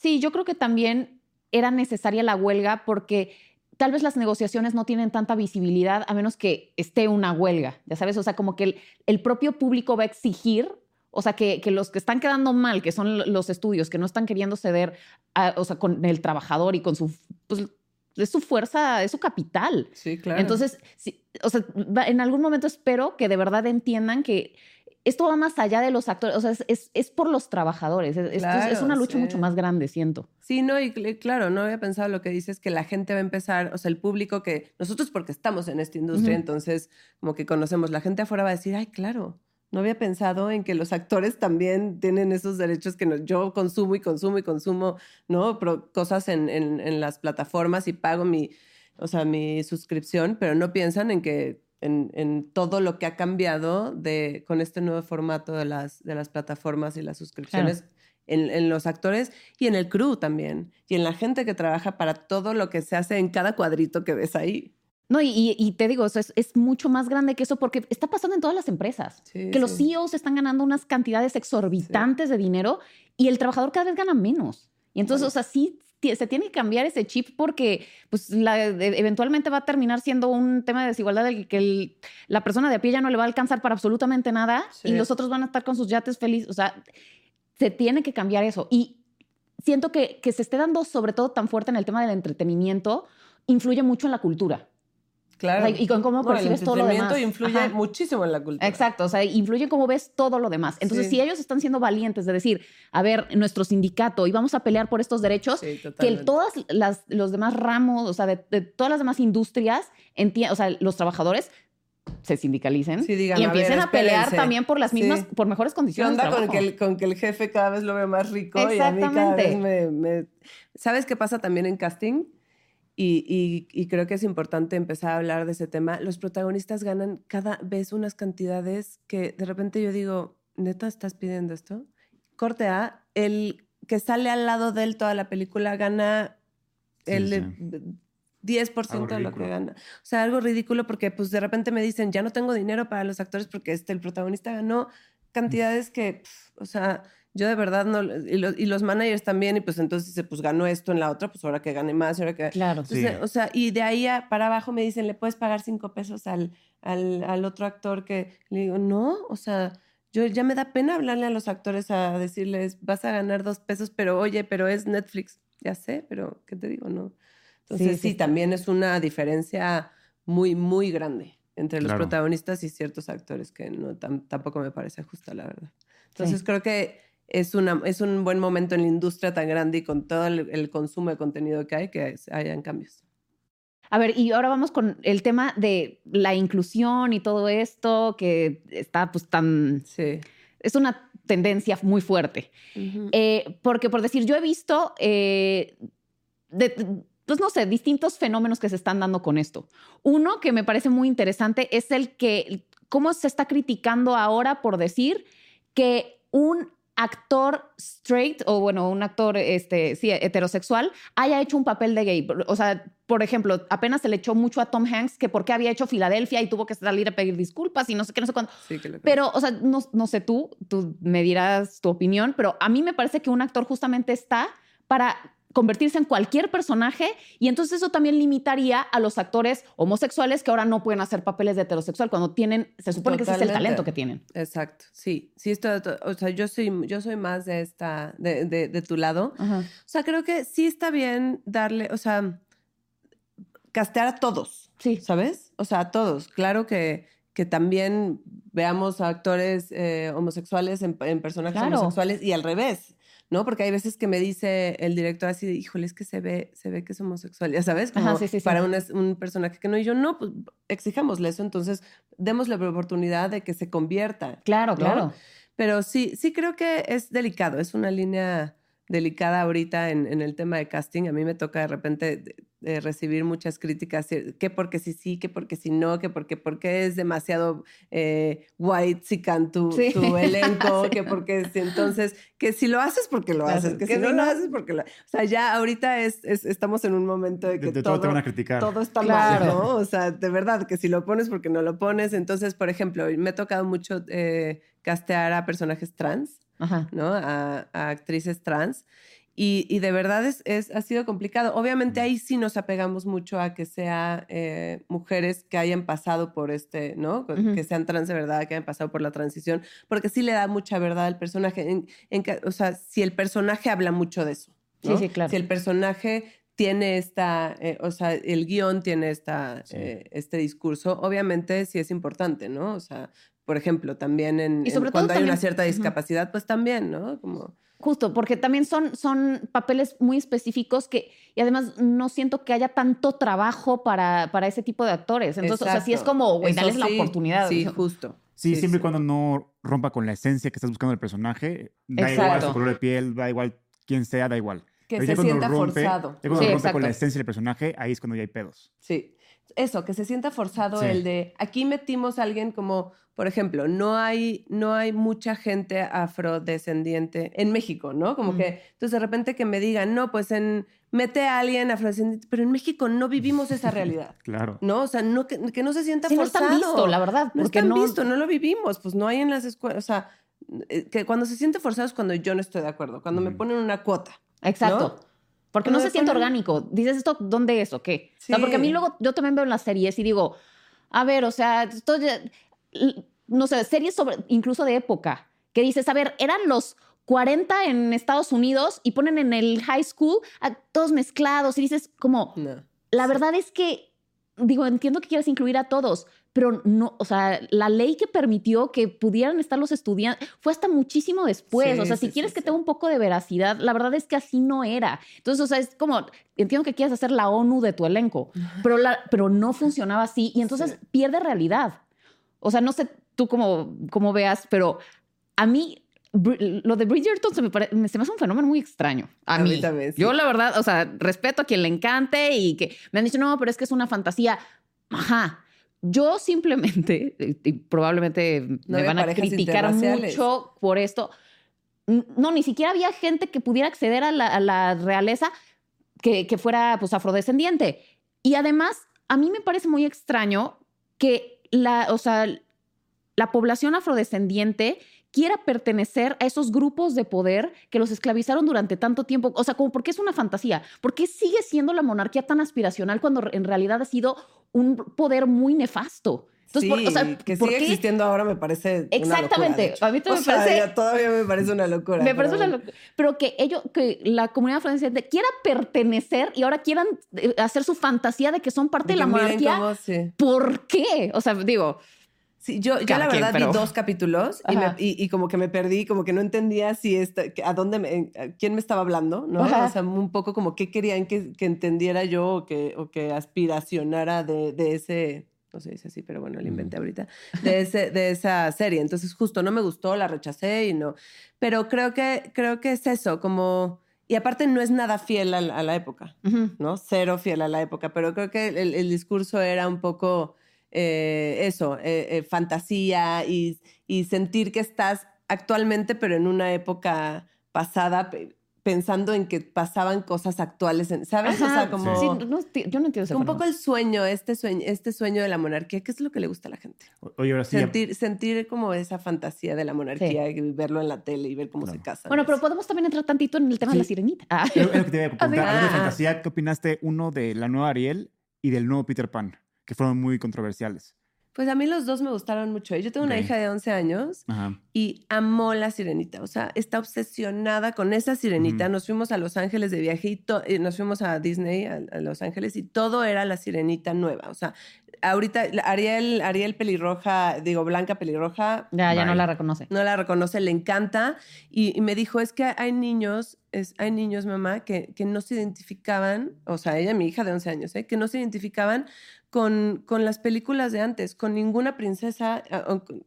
Sí, yo creo que también era necesaria la huelga porque tal vez las negociaciones no tienen tanta visibilidad a menos que esté una huelga, ya sabes, o sea, como que el, propio público va a exigir, o sea, que, los que están quedando mal, que son los estudios, que no están queriendo ceder, o sea, con el trabajador y con su, pues, es su fuerza, es su capital. Sí, claro. Entonces, o sea, en algún momento espero que de verdad entiendan que esto va más allá de los actores, o sea, es, por los trabajadores, es, una lucha mucho más grande, siento. Sí, no, y claro, no había pensado lo que dices, que la gente va a empezar, o sea, el público que nosotros porque estamos en esta industria, entonces como que conocemos, la gente afuera va a decir, ay, claro, no había pensado en que los actores también tienen esos derechos que yo consumo y consumo y consumo, ¿no? cosas en, en las plataformas y pago mi, o sea, mi suscripción, pero no piensan en que en, en, todo lo que ha cambiado de, con este nuevo formato de las, de las plataformas y las suscripciones. En, en, los actores y en el crew también, y en la gente que trabaja para todo lo que se hace en cada cuadrito que ves ahí. No, y, y, te digo, es, es, mucho más grande que eso porque está pasando en todas las empresas. Sí, que sí. los CEOs están ganando unas cantidades exorbitantes sí. de dinero y el trabajador cada vez gana menos. Y entonces, bueno. o sea, sí se tiene que cambiar ese chip porque pues, la, eventualmente va a terminar siendo un tema de desigualdad del que el, la persona de a pie ya no le va a alcanzar para absolutamente nada sí. y los otros van a estar con sus yates felices. O sea, se tiene que cambiar eso. Y siento que, que se esté dando sobre todo tan fuerte en el tema del entretenimiento, influye mucho en la cultura. Claro. O sea, y con cómo percibes el todo lo demás. influye Ajá. muchísimo en la cultura. Exacto, o sea, influye en cómo ves todo lo demás. Entonces, sí. si ellos están siendo valientes de decir, a ver, nuestro sindicato y vamos a pelear por estos derechos, sí, que todas las los demás ramos, o sea, de, de todas las demás industrias, o sea, los trabajadores se sindicalicen sí, digan, y empiecen a, ver, a pelear también por las mismas, Sí. por mejores condiciones. ¿Qué onda de con que, el, con que el jefe cada vez lo ve más rico y a mí cada vez Exactamente. me, me- ¿Sabes qué pasa también en casting? Y, y- y creo que es importante empezar a hablar de ese tema. Los protagonistas ganan cada vez unas cantidades que de repente yo digo, ¿neta estás pidiendo esto? Corte A, el que sale al lado de él toda la película gana Sí, el sí. 10% Algo de lo que gana. O sea, algo ridículo porque pues de repente me dicen, ya no tengo dinero para los actores porque este, el protagonista ganó cantidades que, pf, o sea, yo de verdad no, y los, y los managers también, y pues entonces dice, pues ganó esto en la otra, pues ahora que gane más, ahora que... Claro. Sí. Entonces, o sea, y de ahí a- para abajo me dicen, ¿le puedes pagar cinco pesos al, al, al otro actor que le digo, no, o sea, yo ya me da pena hablarle a los actores a decirles, vas a ganar dos pesos, pero oye, pero es Netflix. Ya sé, pero ¿qué te digo? No. Entonces, sí, sí. también es una diferencia muy, muy grande entre los Claro. protagonistas y ciertos actores que no tam- tampoco me parece justa, la verdad. Entonces, Sí. creo que es, una, es un buen momento en la industria tan grande y con todo el, el consumo de contenido que hay, que hayan cambios. A ver, y ahora vamos con el tema de la inclusión y todo esto que está pues tan... Sí. Es una tendencia muy fuerte. Eh, porque por decir, yo he visto, eh, de- pues no sé, distintos fenómenos que se están dando con esto. Uno que me parece muy interesante es el que, cómo se está criticando ahora por decir que un actor straight o bueno, un actor este, sí, heterosexual haya hecho un papel de gay. O sea, por ejemplo, apenas se le echó mucho a Tom Hanks que porque había hecho Filadelfia y tuvo que salir a pedir disculpas y no sé qué, no sé cuándo. Sí, Pero, o sea, no, no sé tú, tú me dirás tu opinión, pero a mí me parece que un actor justamente está para convertirse en cualquier personaje y entonces eso también limitaría a los actores homosexuales que ahora no pueden hacer papeles de heterosexual cuando tienen, se supone que ese es el talento que tienen. Exacto, sí, sí, esto, o sea, yo soy, yo soy más de esta, de, de, de tu lado. Ajá. O sea, creo que sí está bien darle, o sea, castear a todos, Sí. ¿sabes? O sea, a todos. Claro que, que también veamos a actores eh, homosexuales en, en personajes Claro. homosexuales y al revés, ¿no? Porque hay veces que me dice el director así, de, híjole, es que se ve, se ve que es homosexual, ya sabes, como Ajá, sí, sí, sí. para un, un personaje que no. Y yo, no, pues exijámosle eso, entonces démosle la oportunidad de que se convierta. Claro, ¿no? claro. Pero sí, sí creo que es delicado, es una línea delicada ahorita en, en el tema de casting. A mí me toca de repente de- de recibir muchas críticas, eh, que porque sí sí, que porque sí no, que porque, porque es demasiado eh, white sican tu, Sí. tu elenco, Sí. que porque si- entonces, que si lo haces porque lo haces, que si no lo haces porque lo O sea, ya ahorita es, es- estamos en un momento de que De, de todo, todo te van a criticar. todo está Claro. mal, ¿no? O sea, de verdad, que si lo pones porque no lo pones. Entonces, por ejemplo, me ha tocado mucho eh, castear a personajes trans, Ajá. ¿no? A, a actrices trans. Y, y de verdad es, es, ha sido complicado. Obviamente ahí sí nos apegamos mucho a que sea eh, mujeres que hayan pasado por este, ¿no? Ujú. Que sean trans de verdad, que hayan pasado por la transición, porque sí le da mucha verdad al personaje. En- en o sea, si el personaje habla mucho de eso. ¿no? Sí, sí, claro. Si el personaje tiene esta, eh, o sea, el guion tiene esta, Sí. eh, este discurso, obviamente sí es importante, ¿no? O sea, por ejemplo, también en, Y sobre en todo cuando hay una cierta discapacidad, pues también, ¿no? Como, Justo, porque también son, son papeles muy específicos que, y además no siento que haya tanto trabajo para, para ese tipo de actores. Entonces, o sea, sí es Exacto. como, güey, Eso dales la oportunidad. Sí, justo. Sí, Sí, siempre y sí. cuando no rompa con la esencia que estás buscando del personaje. Da igual Exacto. su color de piel, da igual quién sea, da igual. Que Pero se sienta rompe- forzado. ya cuando Sí, rompe exacto. con la esencia del personaje, ahí es cuando ya hay pedos. Sí. Eso, que se sienta forzado Sí. el de aquí metimos a alguien como, por ejemplo, no hay, no hay mucha gente afrodescendiente en México, ¿no? Como Mm. que, entonces de repente que me digan, no, pues en, mete a alguien afrodescendiente, pero en México no vivimos esa realidad, Claro. ¿no? O sea, no, que, que no se sienta Sí, no es forzado. tan visto, la verdad. No porque es tan no, visto, no lo vivimos, pues no hay en las escuelas, o sea, eh, que cuando se siente forzado es cuando yo no estoy de acuerdo, cuando me Ujú. ponen una cuota. Exacto. Porque no se siente orgánico. Dices esto, ¿dónde es o qué? O sea, porque a mí luego yo también veo en las series y digo, a ver, o sea, esto ya- no sé, series sobre, incluso de época, que dices, a ver, eran los 40 en Estados Unidos y ponen en el high school a todos mezclados y dices, como, No. la verdad es que, digo, entiendo que quieres incluir a todos, pero no, o sea, la ley que permitió que pudieran estar los estudiantes fue hasta muchísimo después. Sí, o sea, sí, si quieres sí, que tenga un poco de veracidad, la verdad es que así no era. Entonces, o sea, es como, entiendo que quieres hacer la ONU de tu elenco, pero, la, pero no funcionaba así y entonces pierde realidad. O sea, no sé tú cómo, cómo veas, pero a mí lo de Bridgerton se me, pare- se me hace un fenómeno muy extraño. A, A mí mí. también, sí. Yo la verdad, o sea, respeto a quien le encante y que me han dicho, no, pero es que es una fantasía. Ajá. Yo simplemente, y probablemente No me van a criticar mucho por esto. No, ni siquiera había gente que pudiera acceder a la, a la realeza que, que fuera pues afrodescendiente. Y además, a mí me parece muy extraño que la, o sea, la población afrodescendiente quiera pertenecer a esos grupos de poder que los esclavizaron durante tanto tiempo. O sea, como porque es una fantasía. ¿Por qué sigue siendo la monarquía tan aspiracional cuando en realidad ha sido un poder muy nefasto? Entonces, sí, por- o sea, que ¿por sigue qué? existiendo ahora me parece Exactamente. Una locura. A mí también O me parece- todavía me parece una locura. Me parece pero una bueno. locu- Pero que ellos, que la comunidad afrodescendiente quiera pertenecer y ahora quieran eh, hacer su fantasía de que son parte de, la monarquía. cómo- sí. ¿Por qué? O sea, digo, Sí, yo, yo Cada la quien, verdad pero- vi dos capítulos y, me- y- y como que me perdí, como que no entendía si esta, a dónde, me, a quién me estaba hablando, ¿no? Ajá. O sea, un poco como qué querían que, que entendiera yo o que, o que aspiracionara de, de ese, no se dice así, pero bueno, lo inventé ahorita, de, ese, de esa serie. Entonces justo no me gustó, la rechacé y no. Pero creo que, creo que es eso, como... Y aparte no es nada fiel a la- a la época. ujú, ¿no? Cero fiel a la época, pero creo que el, el discurso era un poco eh, eso, eh, eh, fantasía y, y sentir que estás actualmente, pero en una época pasada, pe- pensando en que pasaban cosas actuales, en- ¿sabes? o sea, como sí, no, yo no entiendo un poco el sueño, este sueño, este sueño de la monarquía, ¿qué es lo que le gusta a la gente? Oye, ahora sí. ya- sentir, sentir como esa fantasía de la monarquía y verlo en la tele y ver cómo Claro. se casan. Bueno, pero podemos también entrar tantito en el tema de la sirenita. Ah. Es lo que te iba a preguntar. Ah, de ah. fantasía, ¿qué opinaste, uno, de la nueva Ariel y del nuevo Peter Pan? Que fueron muy controversiales. Pues a mí los dos me gustaron mucho. Yo tengo una hija de 11 años Ajá. y amó la sirenita. O sea, está obsesionada con esa sirenita. Nos fuimos a Los Ángeles de viaje y eh, nos fuimos a Disney, a, a Los Ángeles, y todo era la sirenita nueva. O sea, ahorita Ariel, Ariel pelirroja, digo, Blanca pelirroja, Ya, ya no la reconoce. no la reconoce, le encanta. Y, y me dijo, es que hay niños, es, hay niños, mamá, que, que no se identificaban, o sea, ella, mi hija de 11 años, ¿eh? que no se identificaban con, con las películas de antes, con ninguna princesa,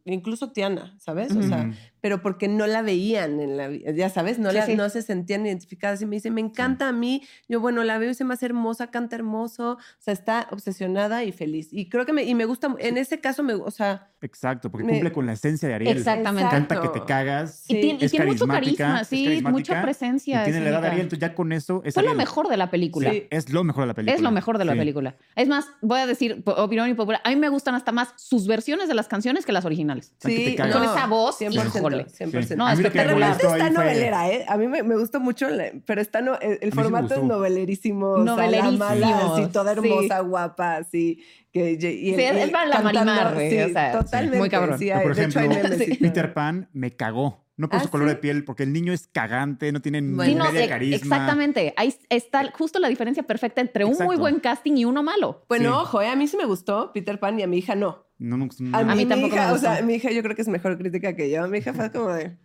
incluso Tiana, ¿sabes? O sea. Pero porque no la veían en la ya sabes, no, Sí, la- sí. no se sentían identificadas. Y me dice, me encanta a mí, yo bueno, la veo y se me hace hermosa, canta hermoso, o sea, está obsesionada y feliz. Y creo que me, y me gusta, en ese caso, me, o sea, Exacto, porque Me- cumple con la esencia de Ariel. Exactamente. Canta que te cagas. Y tiene, y es tiene mucho carisma, sí, mucha presencia. Y tiene la edad de. Ariel, entonces ya con eso es Fue lo mejor de la película. Sí. Es lo mejor de la película. Es lo mejor de la Sí. película. Es más, voy a decir, opinión impopular, a mí me gustan hasta más sus versiones de las canciones que las originales. sea, que te sí. Con esa voz, 100%, híjole. 100%. No, A mí lo que ahí está fue- novelera, ¿eh? A mí me, me gusta mucho, la- pero está no, el, el formato es gustó. novelerísimo. o sea, la Novelerísimo, mala, así, toda sí. hermosa, guapa, así. Que, y, Sí, es para la Marimar, sí, o sea, sí, totalmente. muy cabrón. sí, por de hecho, hay ejemplo. Peter Pan me cagó. No por ¿Ah, su color sí? de piel, porque el niño es cagante, no tiene ni Bueno. Sí, no, media eh, carisma. exactamente. Ahí está justo la diferencia perfecta entre un muy buen casting y uno malo. Bueno, Sí. ojo, ¿eh? a mí sí me gustó Peter Pan y a mi hija no. No me gustó. A, mí mi tampoco me hija, o gustó. sea, mi hija yo creo que es mejor crítica que yo. Mi hija fue como de...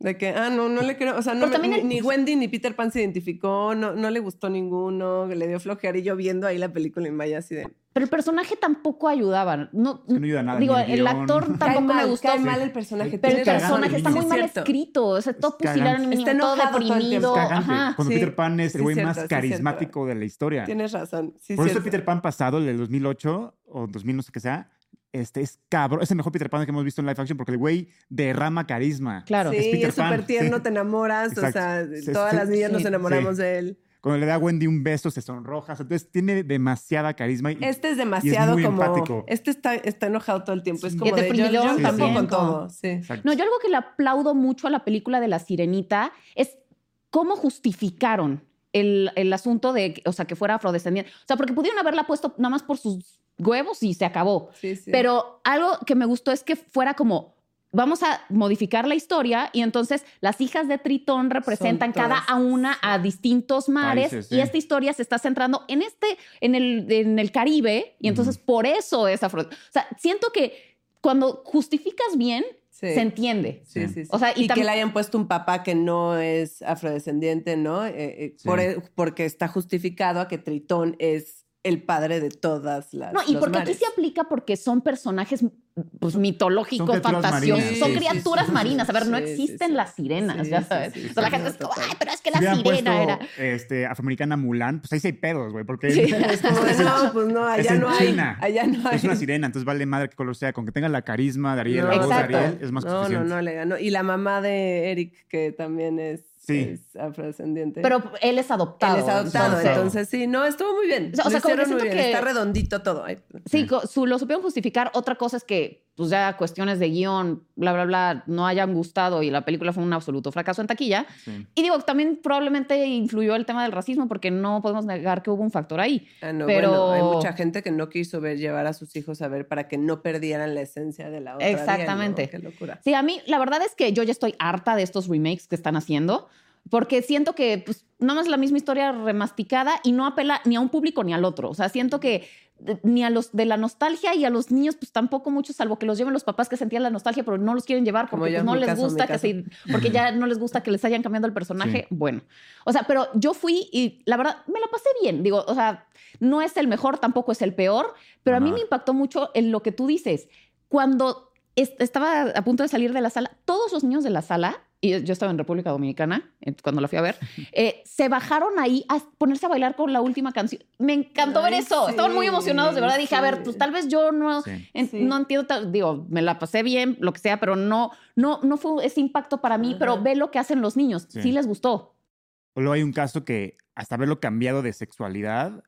De que, ah, no, no le creo. O sea, no me- ni, el- ni Wendy ni Peter Pan se identificó, no, no le gustó ninguno, le dio flojera. Y yo viendo ahí la película en Maya así de. Pero el personaje tampoco ayudaba. No, Es que no ayuda nada, Digo, el actor Cae tampoco me mal, gustó. cae mal el personaje. Pero el personaje está muy mal escrito. O sea, todo Es pusilánime, cagante. Está todo todo deprimido. Cagante. Ajá. Cuando Sí, Peter Pan es sí, el güey más sí, cierto. carismático de la historia. Tienes razón. Sí, Por eso. Peter Pan pasado, el del 2008 o 2000, no sé qué sea, este es cabrón. Es el mejor Peter Pan que hemos visto en live action porque el güey derrama carisma. Claro. Sí, Es Peter es súper tierno, sí. te enamoras. O sea, Se- todas se- las niñas nos enamoramos sí. de él. Cuando le da a Wendy un beso, se sonroja. Entonces tiene demasiada carisma. Y, Este es demasiado muy como. empático. Este está, está enojado todo el tiempo. Es como Y de yo, deprimidón yo tampoco también, con todo. No, yo algo que le aplaudo mucho a la película de La Sirenita es cómo justificaron el, el asunto de, que- o sea, que fuera afrodescendiente. O sea, porque pudieron haberla puesto nada más por sus huevos y se acabó. Sí, sí. Pero algo que me gustó es que fuera como, vamos a modificar la historia y entonces las hijas de Tritón representan cada a una a distintos mares Países, y sí. esta historia se está centrando en este, en el, en el Caribe y entonces por eso es afro. O sea, siento que cuando justificas bien, Sí. se entiende. Sí, Sí. O sea, y y, que le hayan puesto un papá que no es afrodescendiente, ¿no? Eh, eh, por e- porque está justificado a que Tritón es el padre de todas las. No, y los porque aquí se aplica porque son personajes pues, mitológicos, Son fantasiosos, son sí, criaturas sí. marinas. A ver, no existen sí. las sirenas, Sí, ya sí, sabes. sí, Entonces la sí, gente no, es como, ay, pero es que Si la sirena puesto, era. este, afroamericana Mulan, pues ahí sí hay pedos, güey, porque Sí. Es como de, no, pues no, allá no hay. China. Allá no hay. es una sirena, entonces vale madre que color sea. Con que tenga la carisma de Ariel, No, la voz de Exacto. Ariel, es más que No, no, suficiente. no le ganó. Y la mamá de Eric, que también es, Sí. es afrodescendiente. Pero él es adoptado. él es adoptado, entonces- entonces sí, no, estuvo muy bien. O sea, o sea, Lo como que hicieron muy siento bien, que- Está redondito todo. Sí, su, lo supieron justificar. Otra cosa es que, pues ya cuestiones de guion, bla, bla, bla, no hayan gustado y la película fue un absoluto fracaso en taquilla. Sí. Y digo, también probablemente influyó el tema del racismo porque no podemos negar que hubo un factor ahí. Ah, no, Pero- bueno, hay mucha gente que no quiso ver llevar a sus hijos a ver para que no perdieran la esencia de la otra. Exactamente. Qué locura. Sí, a mí la verdad es que yo ya estoy harta de estos remakes que están haciendo, porque siento que pues, nada más la misma historia remasticada y no apela ni a un público ni al otro. O sea, siento que ni a los de la nostalgia y a los niños, pues tampoco mucho, salvo que los lleven los papás que sentían la nostalgia, pero no los quieren llevar porque pues, no les caso, gusta que se, porque ya no les gusta que les hayan cambiado el personaje. Bueno, o sea, pero yo fui y la verdad me la pasé bien. Digo, o sea, no es el mejor, tampoco es el peor, pero a mí me impactó mucho en lo que tú dices. Cuando estaba a punto de salir de la sala, todos los niños de la sala, y yo estaba en República Dominicana eh, cuando la fui a ver, eh, se bajaron ahí a ponerse a bailar con la última canción. Me encantó ver eso. Estaban muy emocionados, de verdad. Dije, a ver, pues tal vez yo no, Sí. en- Sí. no entiendo, digo, me la pasé bien, lo que sea, pero no, no, no fue ese impacto para mí, Ajá. pero ve lo que hacen los niños. Sí. Sí, les gustó. O luego hay un caso que hasta haberlo cambiado de sexualidad,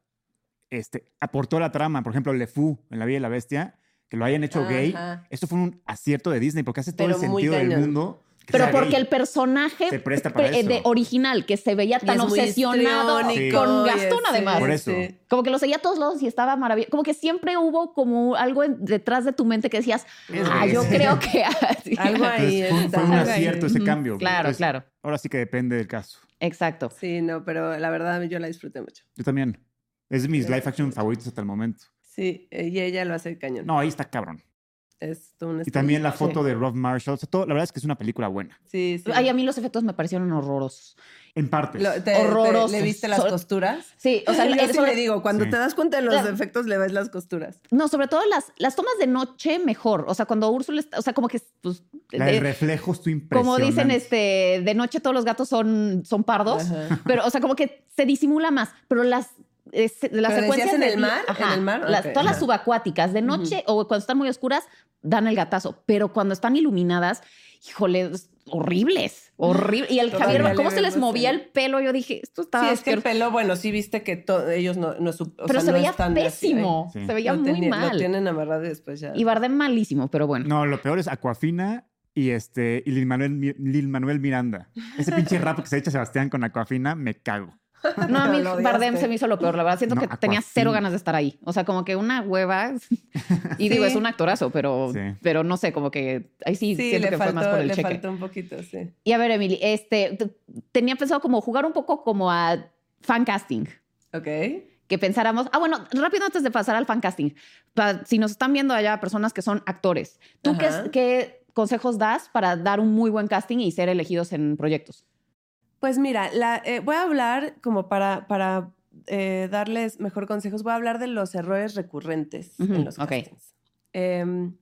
este, aportó a la trama. Por ejemplo, Le Fou en La Bella y la Bestia, que lo hayan hecho gay. Esto fue un acierto de Disney porque hace todo Pero el sentido del mundo. Pero porque gay. el personaje Se presta para de eso. original, que se veía tan obsesionado con Gastón, además. Por eso. sí. Como que lo seguía a todos lados y estaba maravilloso. Como que siempre hubo como algo en- detrás de tu mente que decías, Es ah, yo creo que así. Algo ahí Entonces, fue, un Algo ahí. acierto ese cambio. Claro, Entonces, claro. Ahora sí que depende del caso. Exacto. Sí, no, pero la verdad yo la disfruté mucho. Yo también. Es de mis live action favoritos hasta el momento. Sí, eh, y ella lo hace cañón. No, ahí está cabrón. Es todo un Y también la foto de Rob Marshall. O sea, todo- la verdad es que es una película buena. Sí, sí. Ay, a mí los efectos me parecieron horrorosos. En partes. Lo- te- te- horrorosos. ¿Le viste las costuras? Sí, o sea, yo el- sí sobre- le digo, cuando Sí. te das cuenta de los La- efectos, le ves las costuras. no, sobre todo las, las tomas de noche mejor. O sea, cuando Úrsula está, o sea, como que, pues, La de- del reflejo estuvo como impresionante. dicen, este, de noche todos los gatos son, son pardos. Ajá. Pero, o sea, como que se disimula más. Pero las, eh, se- las ¿Pero secuencias en de el mar? ¿En el mar? las- todas las subacuáticas de noche o cuando están muy oscuras dan el gatazo. Pero cuando están iluminadas, híjole, es horribles. Horrible. Y el Todavía Javier, ¿cómo se les movía el- el pelo? Yo dije, esto está Sí, es que el pelo, bueno, sí viste que ellos no, no su- Pero sea, se no veía están así, pésimo. Sí. Se veía lo muy mal. Lo tienen amarrado y después ya. Y Bardem malísimo, pero bueno. No, lo peor es Aquafina y este y Lin Manuel, Lin Manuel Miranda. Ese pinche rap que se echa Sebastián con Aquafina, me cago. No, a mí. Bardem se me hizo lo peor. La verdad, siento No, que tenía cero ganas de estar ahí. O sea, como que una hueva. Y digo, es un actorazo, pero, Sí. pero no sé, como que ahí sí, Sí, siento le que fue más por el le cheque. faltó un poquito, sí. Y a ver, Emily, este, tenía pensado como jugar un poco como a fan casting. Ok. Que pensáramos, ah, bueno, rápido antes de pasar al fan casting, pa- si nos están viendo allá personas que son actores, ¿tú qué, qué- consejos das para dar un muy buen casting y ser elegidos en proyectos? Pues mira, la, eh, voy a hablar como para, para eh, darles mejor consejos, voy a hablar de los errores recurrentes en los ok. castings. Em,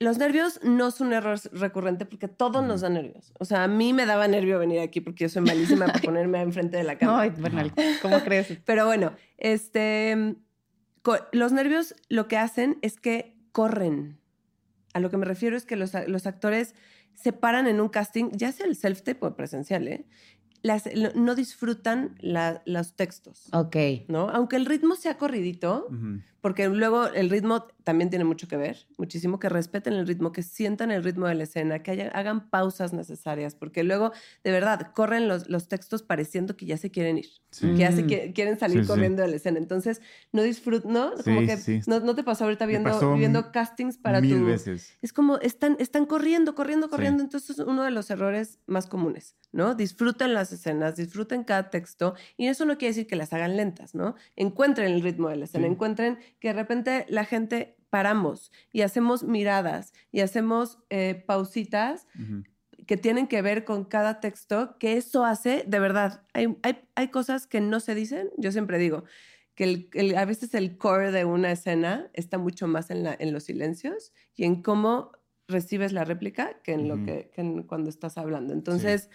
los nervios no son un error recurrente porque todos nos dan nervios. O sea, a mí me daba nervio venir aquí porque yo soy malísima para ponerme enfrente de la cámara. Ay, Bernal, ¿cómo crees? Pero bueno, este, los nervios lo que hacen es que corren. A lo que me refiero es que los, los actores se paran en un casting, ya sea el self-tape o presencial, ¿eh? Las- no disfrutan la- los textos, Ok. ¿no? Aunque el ritmo sea corridito, Ujú. Porque luego el ritmo también tiene mucho que ver, muchísimo que respeten el ritmo, que sientan el ritmo de la escena, que haya- hagan pausas necesarias, porque luego, de verdad, corren los, los textos pareciendo que ya se quieren ir, Sí. que ya se Mm. qui- quieren salir Sí, sí. corriendo de la escena. Entonces, no disfrutan, ¿no? Como Sí, que sí. no, no te pasó ahorita viendo, pasó viendo castings para Mil tu... veces. Es como están, están corriendo, corriendo, Sí. corriendo. Entonces es uno de los errores más comunes, ¿no? Disfruten las escenas, disfruten cada texto. Y eso no quiere decir que las hagan lentas, ¿no? Encuentren el ritmo de la escena, Sí. encuentren que de repente la gente paramos y hacemos miradas y hacemos eh, pausitas que tienen que ver con cada texto, que eso hace, de verdad, hay, hay, hay cosas que no se dicen, yo siempre digo, que el- el- a veces el core de una escena está mucho más en, la, en los silencios y en cómo recibes la réplica que en lo que, que en cuando estás hablando. Entonces,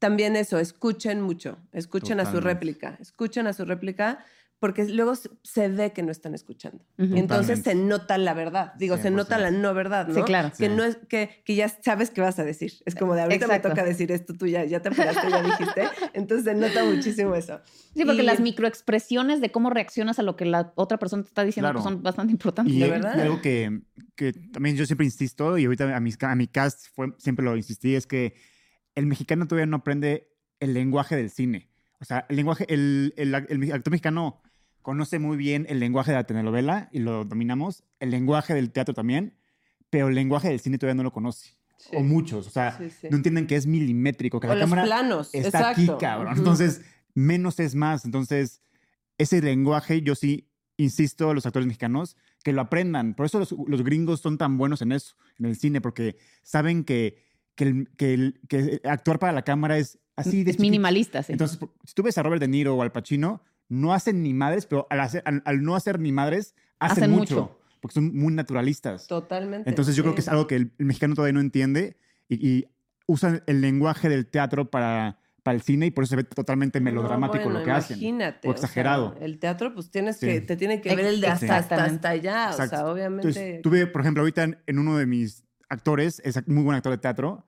también eso, escuchen mucho, escuchen a su réplica, escuchen a su réplica, porque luego se- ve que no están escuchando. Ujú. Y entonces se nota la verdad, digo, se nota la 100%. no verdad, ¿no? Sí, claro. Que, Sí. no es, que, que ya sabes qué vas a decir. Es como de ahorita Exacto. me toca decir esto, tú ya, ya te apuraste, ya dijiste. Entonces se nota muchísimo eso. Sí, porque Y- las microexpresiones de cómo reaccionas a lo que la otra persona te está diciendo Claro. pues, son bastante importantes. Y, ¿De y verdad? algo que, que también yo siempre insisto, y ahorita a, mis, a mi cast fue, siempre lo insistí, es que el mexicano todavía no aprende el lenguaje del cine. O sea, el lenguaje, el, el, ac- el actor mexicano conoce muy bien el lenguaje de la telenovela y lo dominamos, el lenguaje del teatro también, pero el lenguaje del cine todavía no lo conoce. Sí. O muchos, o sea, Sí, sí. no entienden que es milimétrico, que O la los cámara planos. está exacto. aquí, cabrón. Entonces, menos es más. Entonces, ese lenguaje, yo sí insisto a los actores mexicanos que lo aprendan. Por eso los, los gringos son tan buenos en eso, en el cine, porque saben que, que, el- que el- que actuar para la cámara es así de es chiquito. minimalista, sí. Entonces, si tú ves a Robert De Niro o al Pacino, no hacen ni madres, pero al, hacer- al- al no hacer ni madres, hacen, Hacen mucho, mucho. porque son muy naturalistas. Totalmente. Entonces yo creo que es sí. algo que el, el mexicano todavía no entiende y, y usan el lenguaje del teatro para, para el cine y por eso se ve totalmente melodramático No, bueno, lo que hacen. imagínate, O o sea, exagerado. el teatro, pues tienes Sí. que, te tiene que Ex- ver el de hasta, hasta, hasta allá. O Exacto. sea, obviamente. Entonces, tuve, por ejemplo, ahorita en, en uno de mis actores, es muy buen actor de teatro,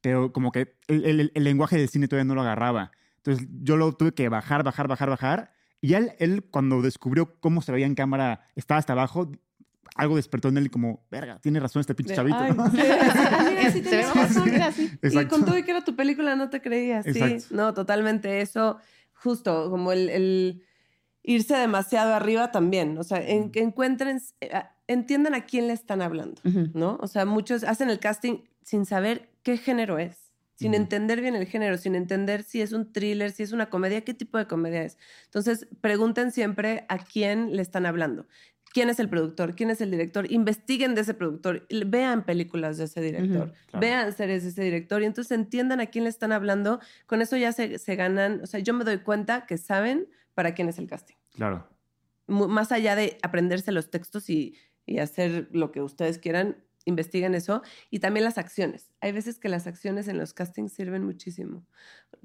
pero como que el, el- el lenguaje del cine todavía no lo agarraba. Entonces yo lo tuve que bajar, bajar, bajar, bajar. Y él, él cuando descubrió cómo se veía en cámara, estaba hasta abajo, algo despertó en él como, verga, tiene razón este pinche chavito. "Ay, sí, mira, sí Se tienes ve razón". mira, sí. Y con todo y que era tu película, no te creías. Sí, Exacto. no, totalmente. Eso, justo, como el, el irse demasiado arriba también. O sea, en, que encuentren, eh, entiendan a quién le están hablando. ¿no? O sea, muchos hacen el casting sin saber qué género es, sin entender bien el género, sin entender si es un thriller, si es una comedia, qué tipo de comedia es. Entonces, pregunten siempre a quién le están hablando. ¿Quién es el productor? ¿Quién es el director? Investiguen de ese productor. Vean películas de ese director. claro. Vean series de ese director. Y entonces entiendan a quién le están hablando. Con eso ya se, se ganan. O sea, yo me doy cuenta que saben para quién es el casting. Claro. Más allá de aprenderse los textos y, y hacer lo que ustedes quieran, investiguen eso. Y también las acciones. Hay veces que las acciones en los castings sirven muchísimo.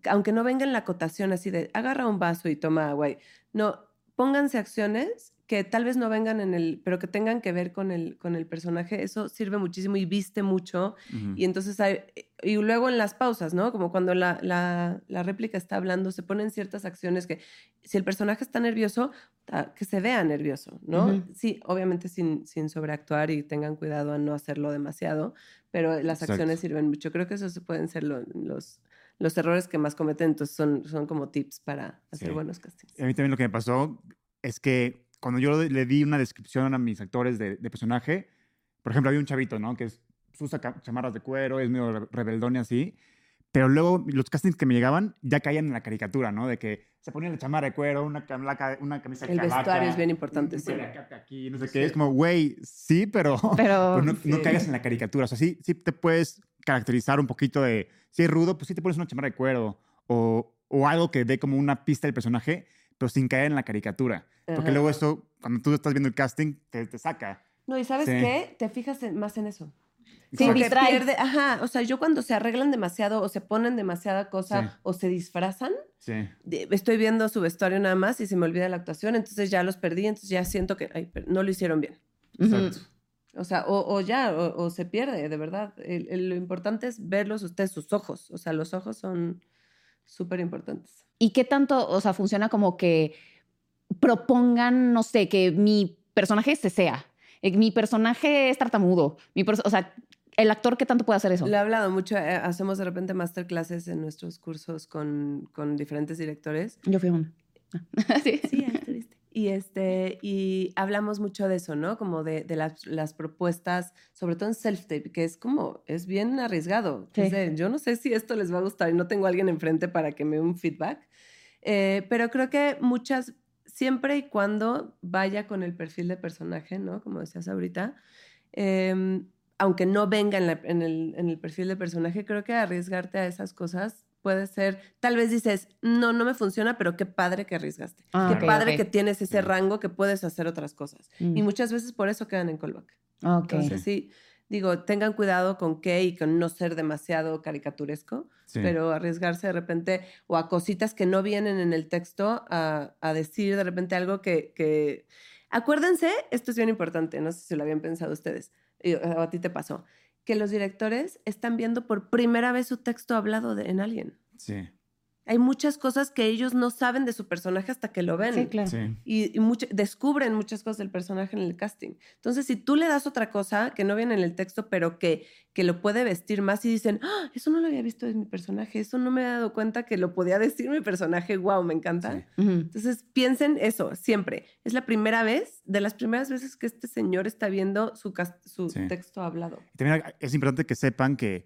Aunque no venga en la acotación así de agarra un vaso y toma agua. No, pónganse acciones que tal vez no vengan en el, pero que tengan que ver con el, con el personaje. Eso sirve muchísimo y viste mucho. Y entonces hay, y luego en las pausas, ¿no? Como cuando la, la, la réplica está hablando, se ponen ciertas acciones que si el personaje está nervioso, que se vea nervioso, ¿no? Sí, obviamente sin, sin sobreactuar y tengan cuidado a no hacerlo demasiado, pero las Exacto. acciones sirven mucho. Creo que esos se pueden ser lo- los, los errores que más cometen, entonces son, son como tips para hacer Sí. buenos castings. A mí también lo que me pasó es que cuando yo le di una descripción a mis actores de, de personaje, por ejemplo, había un chavito, ¿no? Que es, usa chamarras de cuero, es medio re- rebeldón y así, pero luego los castings que me llegaban ya caían en la caricatura, ¿no? De que se ponía la chamarra de cuero, una, cam- una camisa El calaca, vestuario es bien importante, un sí. aquí, no sé Sí. qué. Es como, güey, sí, pero, Pero, pero no, no sí. caigas en la caricatura. O sea, sí, sí te puedes caracterizar un poquito de, si es rudo, pues sí te pones una chamarra de cuero o, o algo que dé como una pista del personaje, pero sin caer en la caricatura. Porque Ajá. luego eso, cuando tú estás viendo el casting, te, te saca. No, y ¿sabes Sí. qué? Te fijas en- más en eso. Sí, Porque pierde, ajá, o sea, yo cuando se arreglan demasiado o se ponen demasiada cosa Sí. o se disfrazan, Sí. de- estoy viendo su vestuario nada más y se me olvida la actuación, entonces ya los perdí, entonces ya siento que ay, no lo hicieron bien. Exacto. O sea, o, o ya, o, o se pierde, de verdad. El- el- lo importante es verlos ustedes, sus ojos. O sea, los ojos son súper importantes. ¿Y qué tanto, o sea, funciona como que propongan, no sé, que mi personaje se sea, eh, mi personaje es tartamudo, mi o sea, el actor qué tanto puede hacer eso? Le he hablado mucho, eh, hacemos de repente masterclasses en nuestros cursos con, con diferentes directores. Yo fui a una. sí. Sí, ahí estuviste. Y, este, y hablamos mucho de eso, ¿no? Como de, de las, las propuestas, sobre todo en self-tape, que es como, es bien arriesgado. Sí. Yo no sé si esto les va a gustar y no tengo a alguien enfrente para que me dé un feedback. Eh, pero creo que muchas, siempre y cuando vaya con el perfil de personaje, ¿no? Como decías ahorita, eh, aunque no venga en, la- en el, en el perfil de personaje, creo que arriesgarte a esas cosas puede ser, tal vez dices, no, no me funciona, pero qué padre que arriesgaste. Ah, qué padre que tienes ese rango que puedes hacer otras cosas. Mm. Y muchas veces por eso quedan en callback. Ok. Entonces sí, digo, tengan cuidado con qué y con no ser demasiado caricaturesco, Sí. pero arriesgarse de repente o a cositas que no vienen en el texto, a, a decir de repente algo que, que... Acuérdense, esto es bien importante, no sé si lo habían pensado ustedes, y- o a ti te pasó, que los directores están viendo por primera vez su texto hablado de- en alguien. Sí. Hay muchas cosas que ellos no saben de su personaje hasta que lo ven Sí, claro. Sí. y, y mucho- descubren muchas cosas del personaje en el casting. Entonces, si tú le das otra cosa que no viene en el texto, pero que, que lo puede vestir más y dicen, "Ah, eso no lo había visto en mi personaje, eso no me he dado cuenta que lo podía decir mi personaje, wow, me encanta. Sí. Ujú. Entonces, piensen eso, siempre. Es la primera vez, de las primeras veces que este señor está viendo su, su Sí. texto hablado. Y también es importante que sepan que,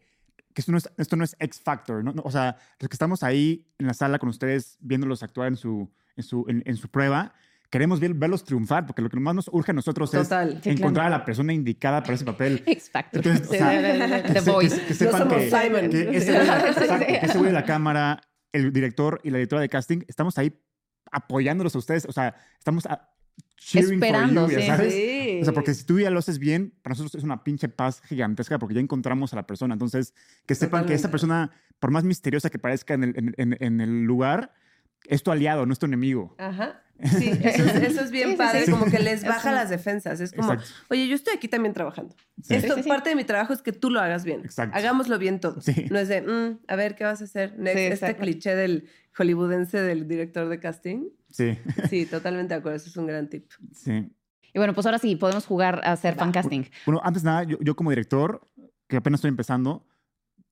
que esto, no es, esto no es X Factor. ¿no? No, O sea, los que estamos ahí en la sala con ustedes viéndolos actuar en su, en su, en, en su prueba, queremos ver- verlos triunfar, porque lo que más nos urge a nosotros Total. Es encontrar claro. a la persona indicada para ese papel. X Factor. Entonces, o sea, que The que Voice. se- que sepan somos que, Simon. que ese güey la- exacto, que ese güey de la cámara, el director y la directora de casting, estamos ahí apoyándolos a ustedes. O sea, estamos a- cheering Esperando, for you, ya sí. ¿sabes? Sí. O sea, porque si tú ya lo haces bien, para nosotros es una pinche paz gigantesca porque ya encontramos a la persona. Entonces, que sepan que esa Totalmente. persona, por más misteriosa que parezca en el, en, en- en el lugar, es tu aliado, no es tu enemigo. Ajá. Sí, eso es, eso es bien Sí, padre, sí. como que les Es baja las defensas. Es como, Exacto. oye, yo estoy aquí también trabajando. Sí. Esto, Sí, sí, sí. parte de mi trabajo es que tú lo hagas bien. Exacto. Hagámoslo bien todos. Sí. No es de, "Mm, a ver, ¿qué vas a hacer? Next, Sí, este cliché del hollywoodense del director de casting. Sí, Sí, totalmente de acuerdo. Eso es un gran tip. sí. Y bueno, pues ahora sí, podemos jugar a hacer fan casting. Bueno, antes de nada, yo, yo como director, que apenas estoy empezando,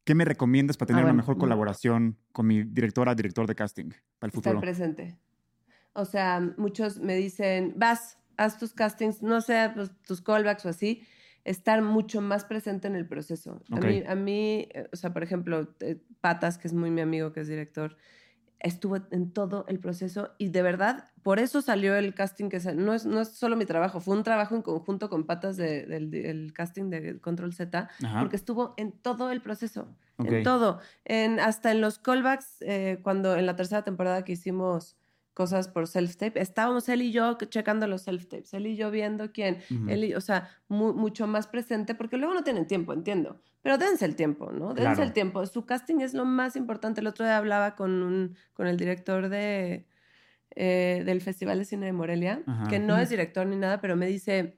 ¿qué me recomiendas para tener Ah, una bueno. mejor colaboración con mi directora, director de casting para el Estar futuro? presente. O sea, muchos me dicen, vas, haz tus castings, no sé, pues, tus callbacks o así, estar mucho más presente en el proceso. A mí, a mí, eh, o sea, por ejemplo, eh, Patas, que es muy mi amigo, que es director, estuvo en todo el proceso y de verdad, por eso salió el casting que no es, no es solo mi trabajo, fue un trabajo en conjunto con Patas de- del el casting de Control Z, Ajá. porque estuvo en todo el proceso, en todo, en, hasta en los callbacks, eh, cuando en la tercera temporada que hicimos cosas por self-tape, estábamos él y yo checando los self-tapes, él y yo viendo quién, Ujú. él y- o sea, mu- mucho más presente, porque luego no tienen tiempo, entiendo, pero dense el tiempo, ¿no? Dense Claro. el tiempo, su casting es lo más importante. El otro día hablaba con, un, con el director de, eh, del Festival de Cine de Morelia, Ajá. que no es director ni nada, pero me dice,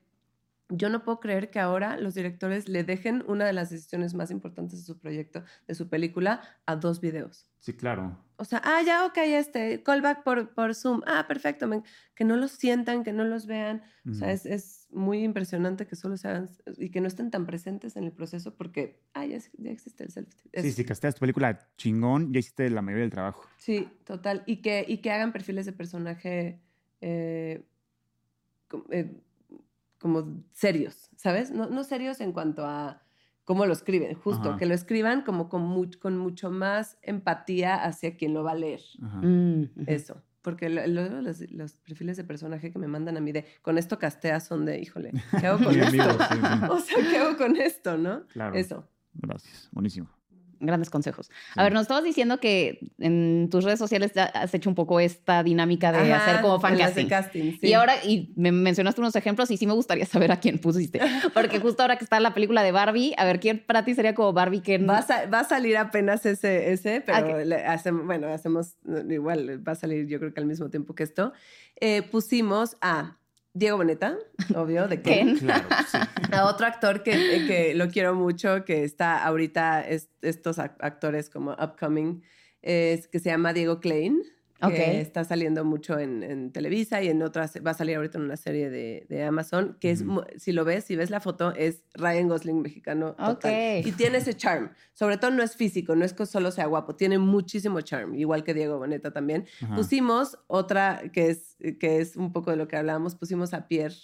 yo no puedo creer que ahora los directores le dejen una de las decisiones más importantes de su proyecto, de su película, a dos videos. Sí, claro. O sea, ah, ya, ok, este, callback por, por Zoom. Ah, perfecto. Que no los sientan, que no los vean. O sea, es, es muy impresionante que solo se hagan y que no estén tan presentes en el proceso porque, ah, ya, ya existe el self Sí, si casteas tu película chingón, ya hiciste la mayoría del trabajo. Sí, total. Y que, y que hagan perfiles de personaje eh, com- eh, como serios, ¿sabes? No, no serios en cuanto a cómo lo escriben, justo, Ajá. que lo escriban como con, mu- con mucho más empatía hacia quien lo va a leer. Ajá. Mm. Eso. Porque lo- los, los perfiles de personaje que me mandan a mí de con esto casteas son de, híjole, ¿qué hago con esto? amigo, sí, sí. O sea, ¿qué hago con esto, no? Claro. Eso. Gracias. Buenísimo. Grandes consejos. Sí. A ver, nos estabas diciendo que en tus redes sociales ya has hecho un poco esta dinámica de Ajá, hacer como fan casting. casting, sí. Y ahora, y me mencionaste unos ejemplos y sí me gustaría saber a quién pusiste. Porque justo ahora que está la película de Barbie, a ver, ¿quién para ti sería como Barbie? que Va a, va a salir apenas ese, ese pero Ok. le hacem- bueno, hacemos igual, va a salir yo creo que al mismo tiempo que esto. Eh, pusimos a Diego Boneta, obvio, de Ken. Ken. Claro, sí. A otro actor que, eh, que lo quiero mucho, que está ahorita, es- estos ac- actores como upcoming, es, que se llama Diego Klein. Que está saliendo mucho en, en Televisa y en otras, va a salir ahorita en una serie de, de Amazon, que es, si lo ves, si ves la foto, es Ryan Gosling mexicano. total. Y tiene ese charm. Sobre todo no es físico, no es que solo sea guapo, tiene muchísimo charm, igual que Diego Boneta también. Ajá. Pusimos otra que es, que es un poco de lo que hablábamos, pusimos a Pierre,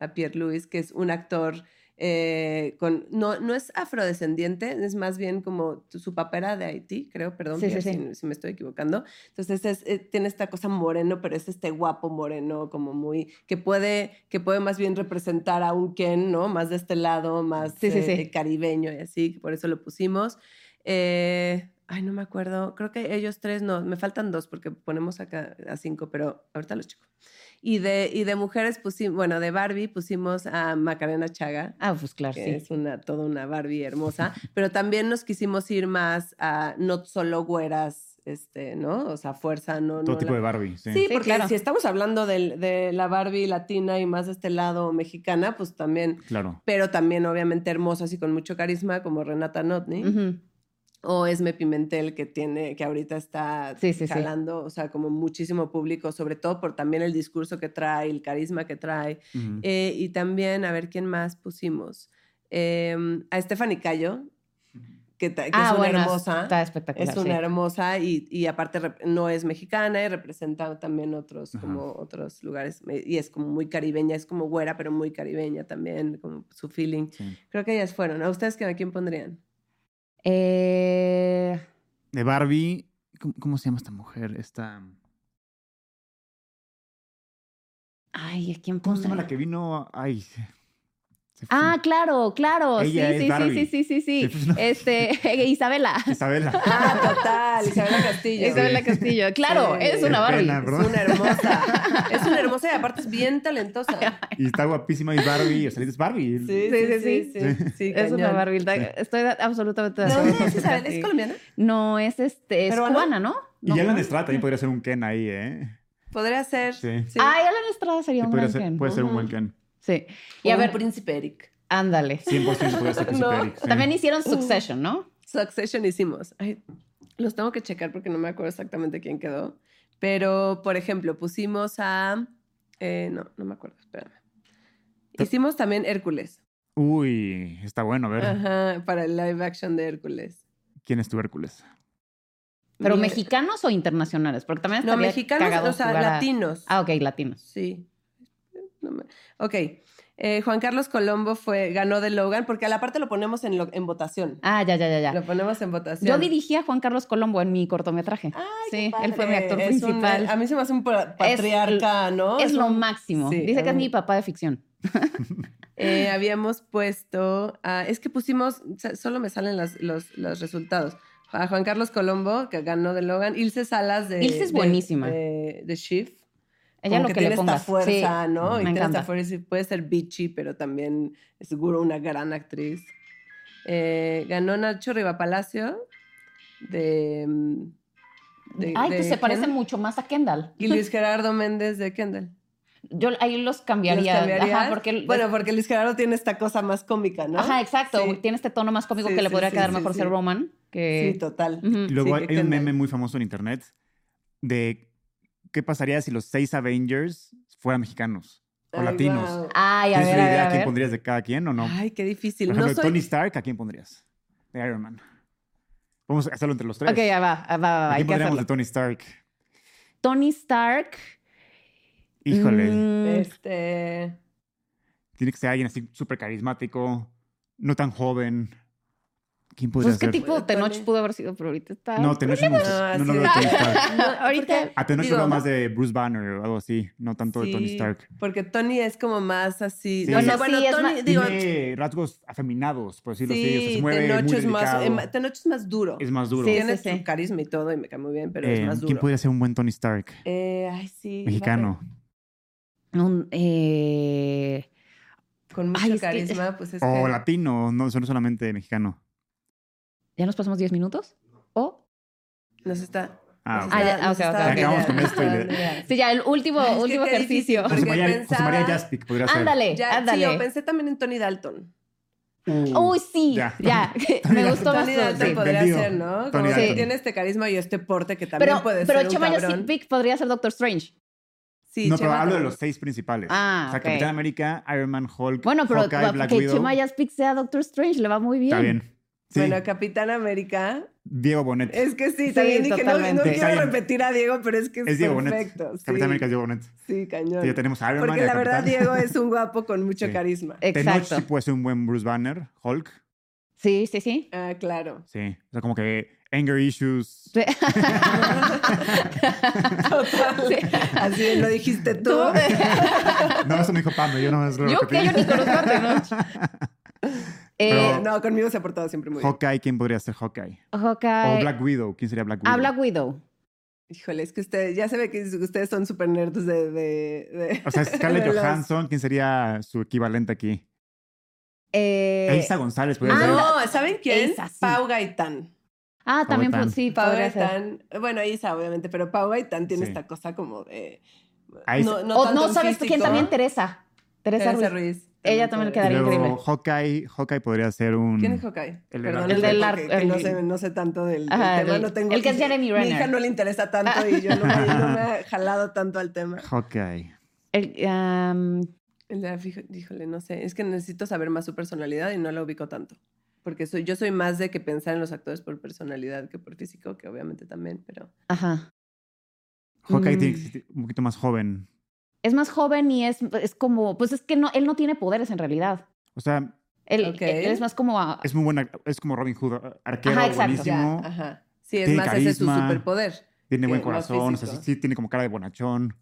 a Pierre Louis, que es un actor eh, con, no, no es afrodescendiente, es más bien como su papá era de Haití, creo, perdón, Sí, sí, Pierre, sí. Si, si me estoy equivocando. Entonces es, eh, tiene esta cosa moreno, pero es este guapo moreno, como muy, que puede, que puede más bien representar a un Ken, ¿no? Más de este lado, más eh, caribeño y así, por eso lo pusimos. Eh, ay, no me acuerdo. Creo que ellos tres no. Me faltan dos porque ponemos acá a cinco, pero ahorita los checo. Y de, y de mujeres pusimos, bueno, de Barbie pusimos a Macarena Chaga, Ah, pues claro, que sí. es una, toda una Barbie hermosa, pero también nos quisimos ir más a no solo güeras, este, ¿no? O sea, fuerza, no. Todo no tipo la- de Barbie. Sí. Sí, Sí, porque claro. si estamos hablando del- de, la Barbie latina y más de este lado mexicana, pues también, Claro. pero también obviamente hermosas y con mucho carisma, como Renata Notni Ujú. O Esme Pimentel que tiene que ahorita está Sí, sí, sí. jalando, o sea, como muchísimo público, sobre todo por también el discurso que trae, el carisma que trae. Ujú. Eh, y también, a ver quién más pusimos. Eh, a Stephanie Cayo, que, que Ah, es una bueno, hermosa. Está espectacular. Es una sí. hermosa y, y aparte no es mexicana y representa también otros, Ajá. como otros lugares. Me- Y es como muy caribeña, es como güera, pero muy caribeña también, como su feeling. Sí. Creo que ellas fueron. ¿A ustedes a quién pondrían? Eh, De Barbie. ¿Cómo, cómo se llama esta mujer? Esta. Ay, ¿a quién ¿Cómo se llama la que vino? Ay. Ah, claro, claro. Ella sí, es sí, sí, Barbie. sí, sí, sí, sí. Sí, no. Este, Isabela. Isabela. Ah, total, Isabela Castillo. Isabela Castillo. Claro, Sí. es una Barbie. pena, Es una hermosa. Es una hermosa y aparte es bien talentosa. Y está guapísima y Barbie. O sea, es Barbie. Sí, Sí, sí, sí, sí. sí. sí, sí, Es una. Barbie. Estoy absolutamente de ¿De acuerdo dónde con es tu Isabel? casting. ¿Es colombiana? No, es este, es ¿Peruana? cubana, ¿no? Y No, Alan ¿no? Estrada también podría ser un Ken ahí, ¿eh? Podría ser. Sí. sí. Ay, Alan Estrada sería Sí, un ser- Ken. puede ser un buen Ken. Sí. Y O a un ver, príncipe Eric. ándale. 100% podría ser Príncipe No. Eric, sí. También hicieron Succession, ¿no? Succession hicimos. Ay, los tengo que checar porque no me acuerdo exactamente quién quedó. Pero, por ejemplo, pusimos a. eh, no, no me acuerdo, espérame. Hicimos también Hércules. Uy, está bueno. A ver, Ajá, para el live action de Hércules. ¿quién es tu Hércules? ¿Pero Mi- mexicanos o internacionales? Porque también No, mexicanos, o sea, a- latinos. Ah, ok, latinos. Sí. No me- Ok. Eh, Juan Carlos Colombo fue, ganó de Logan, porque a la parte lo ponemos en, lo- en votación. Ah, ya, ya, ya, ya. Lo ponemos en votación. Yo dirigí a Juan Carlos Colombo en mi cortometraje. Ay, sí, qué él fue mi actor Es un- principal. a mí se me hace un pa- patriarca, ¿no? es lo un- máximo. sí, Dice que es mi papá de ficción. Eh, habíamos puesto, a- es que pusimos, solo me salen las- los, los resultados. A Juan Carlos Colombo, que ganó de Logan. Ilse Salas de... Ilse es de- buenísima. De, de Shift. Ella Como lo que, tiene le pongas. esta fuerza, Sí, ¿no? me y tiene encanta. esta fuerza y puede ser bitchy, pero también es seguro una gran actriz. Eh, ganó Nacho Rivapalacio de... mm, de- Ay, de que se Ken, parece mucho más a Kendall. Y Luis Gerardo Méndez de Kendall. Yo ahí los cambiaría. ¿Los? Ajá, porque bueno, porque Luis Gerardo tiene esta cosa más cómica, ¿no? Ajá, exacto. Sí. Tiene este tono más cómico Sí, que le podría sí, quedar sí, mejor sí. ser Roman. Que... Sí, total. Luego Sí, hay, que hay un meme muy famoso en internet de qué pasaría si los seis Avengers fueran mexicanos o Ay, latinos. guau. Ay, a ¿Tienes ver, una a ver, idea a quién ver. pondrías de cada quien o no? Ay, qué difícil. Por No ejemplo, soy... Tony Stark, ¿a quién pondrías? De Iron Man. Vamos a hacerlo entre los tres. Ok, ya va, va, va, va, ¿A quién pondríamos de Tony Stark? Tony Stark. Híjole, mm, Este... tiene que ser alguien así súper carismático, no tan joven. ¿Quién podría Pues qué tipo. Tenoch pudo haber sido, pero ahorita está. No, Tenoch no, No, no, no veo a Tony Stark. No, Ahorita- A Tenoch digo, más de Bruce Banner o algo así, no tanto de Tony Stark. Porque Tony es como más así. Sí. O sea, Sí, bueno, Tony, más- digo, Tiene rasgos afeminados, por decirlo así. o sea, sí, se mueve Tenoch muy es más, eh, Tenoch es más duro. Es más duro. Sí, Tiene sí, su carisma y todo y me cae muy bien, pero es Eh, más duro. ¿Quién podría ser un buen Tony Stark? Eh, ay, sí. Mexicano. Un, eh, Con mucho Ay, es que- carisma, pues es O que... latino, no, no solamente mexicano. ¿Ya nos pasamos 10 minutos? ¿O? Nos está... Ah, nos ok. Ah, ya, está- nos ok, está ok, dando ok. Acabamos ideas, con esto está y le-. Sí, ya, el último, es último ejercicio. José María, José pensaba- María Jaspic podría ser. Ándale, Ya, sí, ándale. yo pensé también en Tony Dalton. Uh, Uy, sí, Ya. ya. Me gustó más Tony Dalton sí. podría Vendido. ser, ¿no? Como Dalton. tiene este carisma y este porte que también Pero, puede pero ser un Chema. Pick podría ser Doctor Strange. Sí, no, pero Chema hablo de los seis principales. Ah, o sea. Capitán América, Iron Man, Hulk, Bueno, pero Hawkeye, Black que Widow. Chema Pick sea Doctor Strange le va muy bien. Está bien. Sí, Bueno, Capitán América. Diego Bonet. Es que sí, Sí, también dije, no, no totalmente. Está quiero bien. repetir a Diego, pero es que es, Es Diego Bonet. perfecto. Sí, Capitán América es Diego Bonet. Sí, cañón. Sí, ya tenemos a Iron Man Porque la verdad. Diego es un guapo con mucho Sí. carisma. Tenoch Exacto. sí puede ser un buen Bruce Banner, Hulk. Sí, sí, sí. Ah, claro. Sí. O sea, como que anger issues. Sí. Total. Así lo dijiste tú. Tú- No, eso me dijo Pam, yo no me lo Yo que yo ni conozco a Tenoch. Eh, No, conmigo se ha portado siempre muy bien. Hawkeye, ¿quién podría ser Hawkeye? Hawkeye. O Black Widow, ¿quién sería Black Widow? Ah, Black Widow. Híjole, es que ustedes, ya se ve que ustedes son súper nerds de, de, de- O sea, Scarlett Johansson, ¿quién sería su equivalente aquí? Eh, Elsa González podría ah, ser. No, ¿saben quién? Esa, sí. Pau Gaitán. ah, también Gaitán. sí, Pau ser. Gaitán. Bueno, Isa, obviamente, pero Pau Gaitán tiene Sí. esta cosa como de. Ahí no, no, o no sabes quién también, Teresa. Teresa, Teresa Ruiz. Ruiz. Ella también le quedaría luego increíble. Hawkeye, Hawkeye podría ser un... ¿Quién es Hawkeye? El del Perdón. El del arco, que no, el- sé, no sé tanto del, tema. el- no tengo, el que es Jeremy Mi Renner. hija no le interesa tanto y yo no me, no me he jalado tanto al tema. Hawkeye. El, am, El de la fijo- Híjole, no sé. Es que necesito saber más su personalidad y no la ubico tanto. Porque soy, yo soy más de que pensar en los actores por personalidad que por físico, que obviamente también, pero... ajá. Hawkeye Mm. tiene que ser un poquito más joven. Es más joven y es, es como, pues es que no, él no tiene poderes en realidad. O sea, Él, es más como a- es muy buena, es como Robin Hood, arquero Ajá, exacto. buenísimo, Ya, ajá. Sí, es Tiene más ese es su carisma. superpoder. tiene buen más corazón, o sea, sí, tiene como cara de bonachón.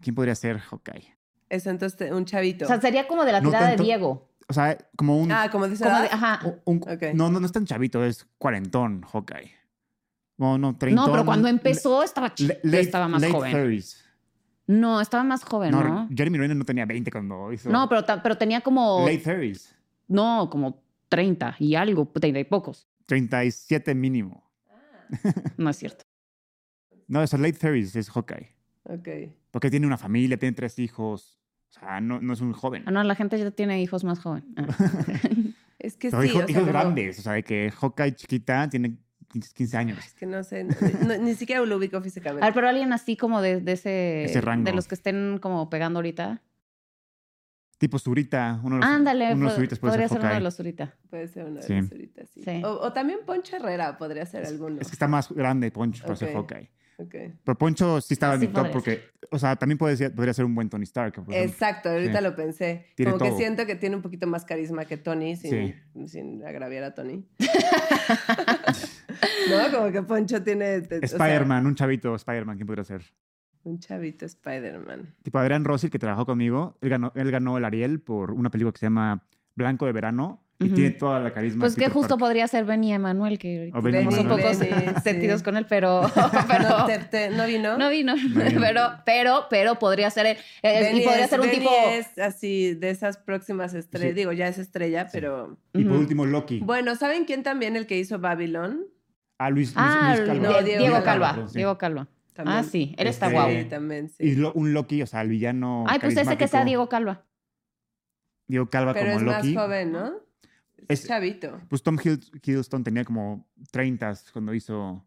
¿Quién podría ser Hawkeye? Eso, entonces, un chavito. o sea, sería como de la No tirada tanto. de Diego. O sea, como un... ah, como dice Como de- Adán. ajá. un-. No, no, no es tan chavito, es cuarentón Hawkeye. No, no, treintón. No, pero cuando empezó estaba chido. Le- late- estaba más late joven. 30s. No, estaba más joven, No, ¿no? Jeremy Renner no tenía 20 cuando hizo... No, pero, pero tenía como. Late 30s. No, como 30 y algo, 30 y pocos. 37 mínimo. No es cierto. No, es late 30s, es Hawkeye. Ok. Porque tiene una familia, tiene tres hijos. O sea, no, no es un joven. Ah, no, la gente ya tiene hijos más joven. Ah. Es que Pero sí, hijos, o sea, hijos grandes. O sea, de que Hawkeye chiquita tiene 15, 15 años. Es que no sé, no- no- ni siquiera lo ubico A físicamente. ver, pero alguien así como de, de ese. Ese rango. De los que estén como pegando ahorita. Tipo Zurita. Uno de los, Ándale, uno de los Zuritas puede podría ser ser uno de los Zurita. Puede ser Sí. de las ahorita, sí. Sí. O, o también Poncho Herrera podría ser alguno. Es que está más grande Poncho para ser. Hawkeye. Ok. Pero Poncho sí estaba en mi top podría porque, o sea, también puede ser- podría ser un buen Tony Stark. Exacto, ahorita Sí. lo pensé. Tiene Como que siento que tiene un poquito más carisma que Tony, sin, Sí. sin agraviar a Tony. no, como que Poncho tiene... te- o sea, Spider-Man, un chavito Spider-Man, ¿quién podría ser? un chavito Spider-Man. Tipo Adrián Rossi, que trabajó conmigo, él ganó, él ganó el Ariel por una película que se llama Blanco de Verano y Ujú. tiene toda la carisma. Pues que justo podría ser Benny Emanuel, que O Benny tenemos un poco Benny, sí. sentidos con él, pero. pero No, te- te- ¿no vino? no vino. pero, pero, pero podría ser él. Eh, Benny y podría es- ser un Benny tipo. es así, de esas próximas estrellas. Sí. Digo, ya es estrella, Sí. pero... Y por último, Loki. Bueno, ¿saben quién también el que hizo Babylon? Ah, Luis, Luis, Ah, Luis Calva. No, Diego Diego, Calva, Calva. sí. Diego Calva. También. Ah, sí, él está Este, guau. Sí, también, sí. Y lo- un Loki, o sea, el villano. Ay, pues ese que sea. Diego Calva. Diego Calva Pero como es Loki. más joven, ¿no? Es, Es- chavito. Pues Tom Hidd- Hiddleston tenía como 30 cuando hizo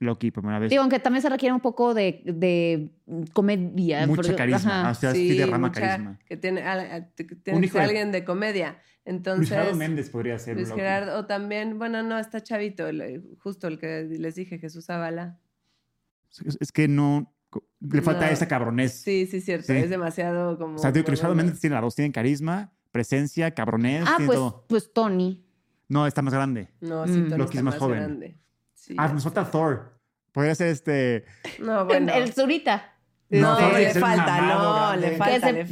Loki por primera vez. Digo, aunque también se requiere un poco de, de comedia. Mucha porque- carisma. ajá. O sea, sí, derrama mucha- carisma. Que tiene, a- a- que tiene Un que hijo ser de- alguien de comedia. Entonces, Luis Gerardo Méndez podría ser Luis Loki. Gerardo, o también, bueno, no, está chavito, el- justo el que les dije, Jesús Zavala. Es, es que no. Le falta No. esa cabronés. Sí, sí, cierto, Sí. es demasiado como... O sea, digo Luis Gerardo Méndez tiene las dos. Tienen carisma, presencia, cabronés. Ah, tiene pues, todo. pues Tony. No, está más grande. No, sí, Mm. Tony Loki está es más más joven. grande. Sí, Ah, nos falta Thor. Podría ser este. No, bueno. El Zurita. No, No, le falta, mamado no, grande. le falta, le le.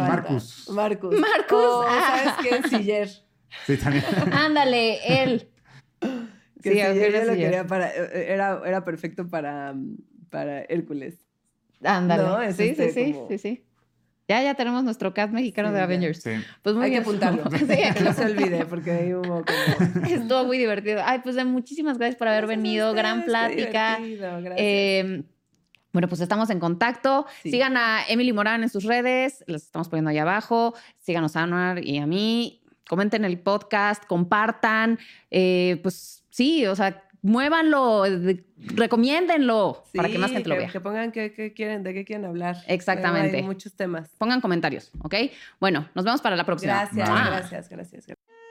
Marcus. Marcus. Marcus, Oh, ah. ¿Sabes quién? Siller. Sí, también. Ándale, él. Que Sí, Siller yo lo quería para, era, era perfecto para, para Hércules. Ándale. No, es sí, este sí, sí, como- sí, sí. Ya, ya tenemos nuestro cast mexicano Sí, de ya. Avengers. Sí. Pues muy Hay que bien. apuntarlo. Sí, Que no se olvide, porque ahí hubo como... Estuvo muy divertido. Ay, pues muchísimas gracias por haber Gracias venido. Gran ustedes, plática. gracias. Eh, bueno, pues estamos en contacto. Sí. Sigan a Emily Morán en sus redes, las estamos poniendo ahí abajo. Síganos a Anuar y a mí. Comenten el podcast, compartan. Eh, pues sí, o sea, muévanlo, de- recomiéndenlo para que más gente lo vea. que pongan qué, qué quieren, de qué quieren hablar. Exactamente. Hay muchos temas. Pongan comentarios, ¿ok? Bueno, nos vemos para la próxima. Gracias, gracias, gracias. gracias.